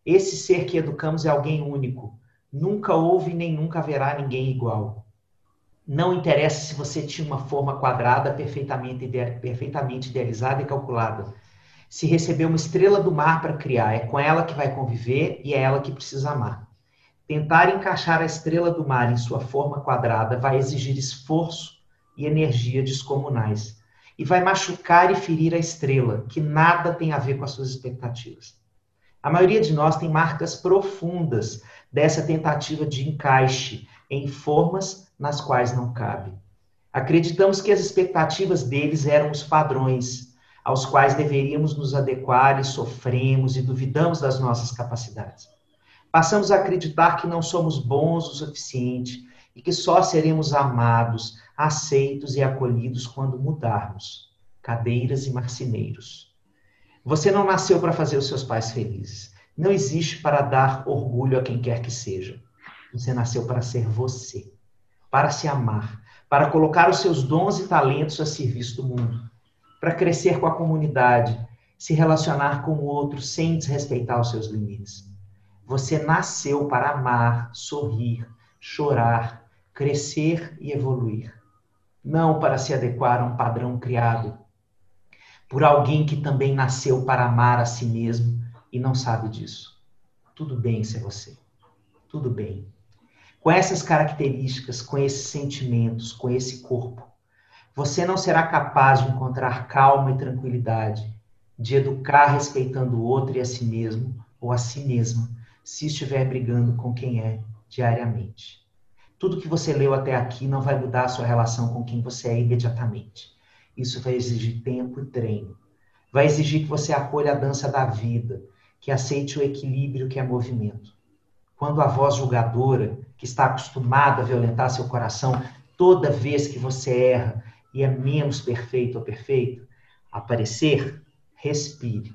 Esse ser que educamos é alguém único. Nunca houve nem nunca haverá ninguém igual. Não interessa se você tinha uma forma quadrada perfeitamente, perfeitamente idealizada e calculada. Se recebeu uma estrela do mar para criar, é com ela que vai conviver e é ela que precisa amar. Tentar encaixar a estrela do mar em sua forma quadrada vai exigir esforço e energia descomunais. E vai machucar e ferir a estrela, que nada tem a ver com as suas expectativas. A maioria de nós tem marcas profundas dessa tentativa de encaixe em formas nas quais não cabe. Acreditamos que as expectativas deles eram os padrões aos quais deveríamos nos adequar e sofremos e duvidamos das nossas capacidades. Passamos a acreditar que não somos bons o suficiente e que só seremos amados aceitos e acolhidos quando mudarmos, cadeiras e marceneiros. Você não nasceu para fazer os seus pais felizes. Não existe para dar orgulho a quem quer que seja. Você nasceu para ser você, para se amar, para colocar os seus dons e talentos a serviço do mundo, para crescer com a comunidade, se relacionar com o outro sem desrespeitar os seus limites. Você nasceu para amar, sorrir, chorar, crescer e evoluir. Não para se adequar a um padrão criado por alguém que também nasceu para amar a si mesmo e não sabe disso. Tudo bem ser você. Tudo bem. Com essas características, com esses sentimentos, com esse corpo, você não será capaz de encontrar calma e tranquilidade, de educar respeitando o outro e a si mesmo ou a si mesma, se estiver brigando com quem é diariamente. Tudo que você leu até aqui não vai mudar a sua relação com quem você é imediatamente. Isso vai exigir tempo e treino. Vai exigir que você acolha a dança da vida, que aceite o equilíbrio que é movimento. Quando a voz julgadora, que está acostumada a violentar seu coração toda vez que você erra e é menos perfeito ou perfeito, aparecer, respire.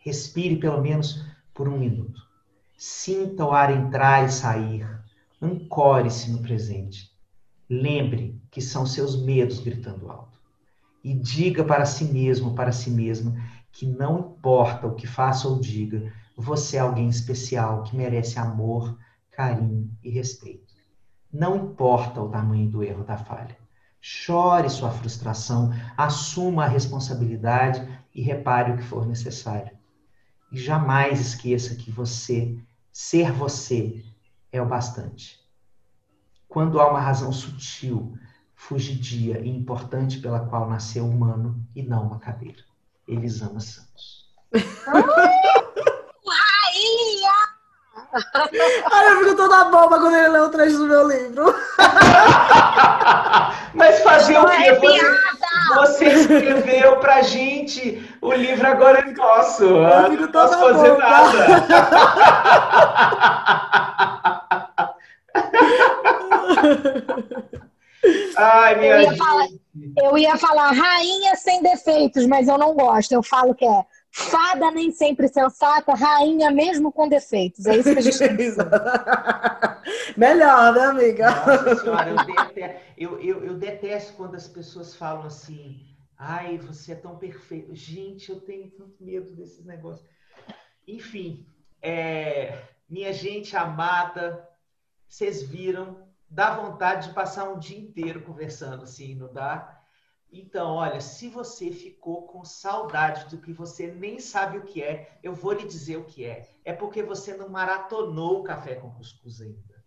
Respire pelo menos por um minuto. Sinta o ar entrar e sair. Ancore-se no presente. Lembre que são seus medos gritando alto e diga para si mesmo, para si mesma, que não importa o que faça ou diga, você é alguém especial que merece amor, carinho e respeito. Não importa o tamanho do erro da falha. Chore sua frustração, assuma a responsabilidade e repare o que for necessário. E jamais esqueça que você, ser você, é o bastante. Quando há uma razão sutil fugidia e importante pela qual nasceu humano e não uma cadeira. Elisama Santos. Ai, eu fico toda boba quando ele lê o trecho do meu livro. Mas fazer o quê? Você, você escreveu pra gente, o livro agora é nosso. Eu fico toda não posso fazer boba. nada. Ai, minha eu ia, falar, eu ia falar rainha sem defeitos, mas eu não gosto. Eu falo que é fada nem sempre sensata, rainha mesmo com defeitos. É isso que a gente tem Melhor, né, amiga? Nossa senhora, eu detesto, eu, eu, eu detesto quando as pessoas falam assim, ai, você é tão perfeito. Gente, eu tenho tanto medo desses negócios. Enfim, é, minha gente amada, vocês viram dá vontade de passar um dia inteiro conversando, assim, não dá? Então, olha, se você ficou com saudade do que você nem sabe o que é, eu vou lhe dizer o que é. É porque você não maratonou o café com cuscuz ainda.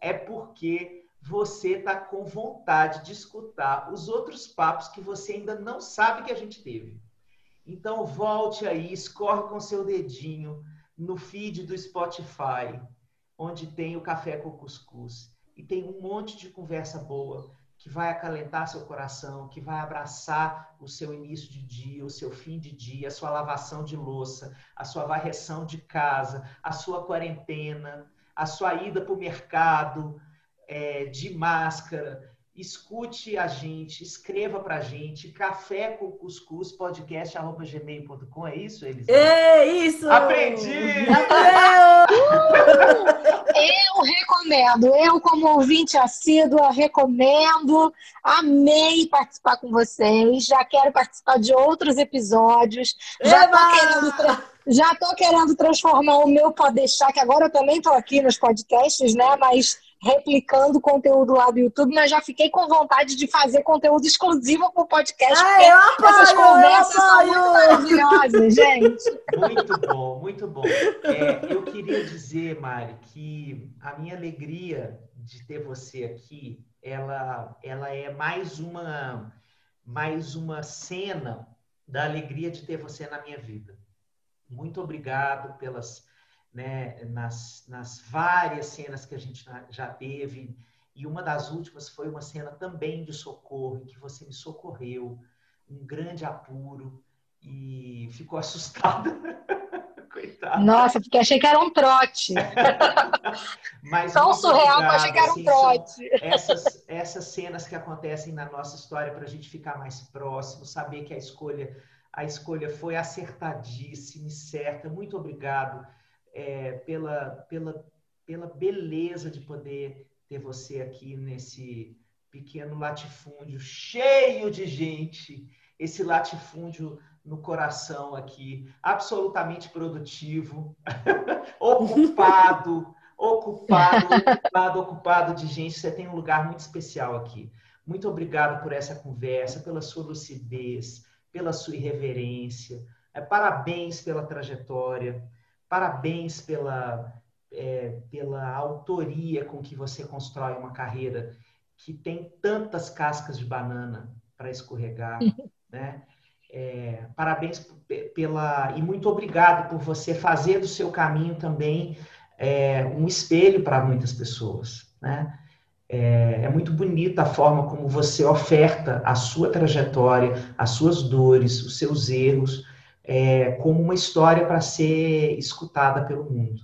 É porque você está com vontade de escutar os outros papos que você ainda não sabe que a gente teve. Então, volte aí, escorre com seu dedinho no feed do Spotify, onde tem o café com cuscuz e tem um monte de conversa boa que vai acalentar seu coração, que vai abraçar o seu início de dia, o seu fim de dia, a sua lavação de louça, a sua varreção de casa, a sua quarentena, a sua ida para o mercado é, de máscara, escute a gente, escreva pra gente, café com cuscuz, podcast, arroba gmail.com, é isso, Elis? É isso! Aprendi! eu recomendo, eu como ouvinte assídua, recomendo, amei participar com vocês, já quero participar de outros episódios, já tô querendo... Já tô querendo transformar o meu Pode Deixar, que agora eu também tô aqui nos podcasts, né? Mas replicando conteúdo lá do YouTube, mas já fiquei com vontade de fazer conteúdo exclusivo para o podcast. Ah, eu apoio, essas conversas eu são muito maravilhosas, gente. Muito bom, muito bom. É, eu queria dizer, Mari, que a minha alegria de ter você aqui, ela, ela é mais uma, mais uma cena da alegria de ter você na minha vida. Muito obrigado pelas né, nas, nas várias cenas que a gente já teve. E uma das últimas foi uma cena também de socorro, em que você me socorreu, um grande apuro, e ficou assustada Coitado. Nossa, porque achei que era um trote. Mas Tão surreal que achei que era um assim, trote. Essas, essas cenas que acontecem na nossa história para a gente ficar mais próximo, saber que a escolha, a escolha foi acertadíssima e certa. Muito obrigado é, pela, pela, pela beleza de poder ter você aqui nesse pequeno latifúndio cheio de gente, esse latifúndio no coração aqui, absolutamente produtivo, ocupado, ocupado, ocupado, ocupado de gente. Você tem um lugar muito especial aqui. Muito obrigado por essa conversa, pela sua lucidez, pela sua irreverência. É, parabéns pela trajetória, parabéns pela, é, pela autoria com que você constrói uma carreira que tem tantas cascas de banana para escorregar, né? É, parabéns pela e muito obrigado por você fazer do seu caminho também é, um espelho para muitas pessoas, né? É, é, muito bonita a forma como você oferta a sua trajetória, as suas dores, os seus erros, é, como uma história para ser escutada pelo mundo.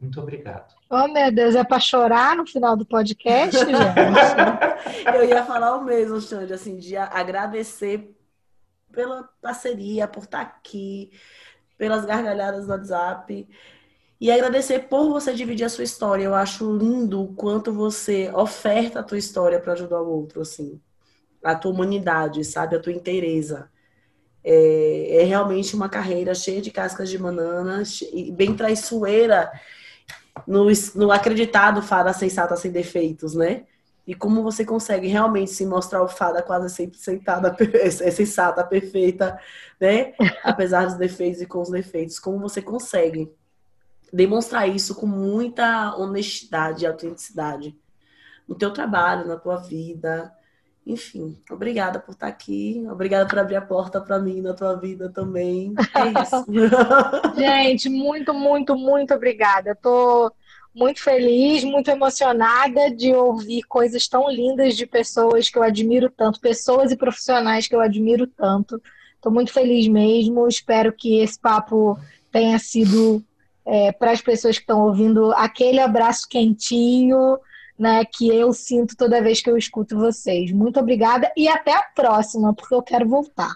Muito obrigado. Oh, meu Deus, é para chorar no final do podcast? Eu ia falar o mesmo, Xande, assim, de agradecer pela parceria, por estar aqui, pelas gargalhadas no WhatsApp. E agradecer por você dividir a sua história. Eu acho lindo o quanto você oferta a tua história para ajudar o outro, assim. A tua humanidade, sabe? A tua inteireza. É, é realmente uma carreira cheia de cascas de bananas e bem traiçoeira no, no acreditado fada sensata sem defeitos, né? E como você consegue realmente se mostrar o fada quase sempre sentada, é sensata, perfeita, né? Apesar dos defeitos e com os defeitos. Como você consegue demonstrar isso com muita honestidade e autenticidade no teu trabalho, na tua vida, enfim, obrigada por estar aqui. Obrigada por abrir a porta para mim na tua vida também. É isso. Gente, muito, muito, muito obrigada. Eu tô muito feliz, muito emocionada de ouvir coisas tão lindas de pessoas que eu admiro tanto, pessoas e profissionais que eu admiro tanto. Estou muito feliz mesmo. Espero que esse papo tenha sido é, para as pessoas que estão ouvindo aquele abraço quentinho né, que eu sinto toda vez que eu escuto vocês. Muito obrigada e até a próxima, porque eu quero voltar.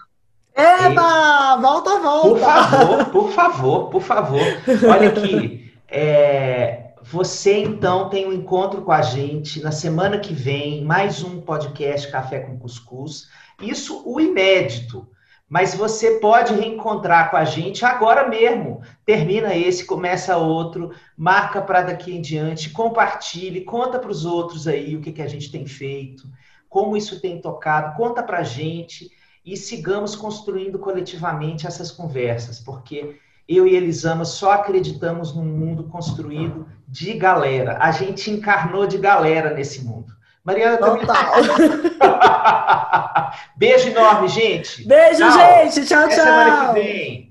Eba! Volta, volta! Por favor, por favor, por favor. Olha aqui, é, você então tem um encontro com a gente na semana que vem, mais um podcast Café com Cuscuz. Isso o inédito mas você pode reencontrar com a gente agora mesmo. Termina esse, começa outro, marca para daqui em diante, compartilhe, conta para os outros aí o que, que a gente tem feito, como isso tem tocado, conta para a gente e sigamos construindo coletivamente essas conversas, porque eu e Elisama só acreditamos num mundo construído de galera. A gente encarnou de galera nesse mundo. Mariana também. Total. Beijo enorme, gente. Beijo, tchau. gente. Tchau, tchau. Até semana que vem.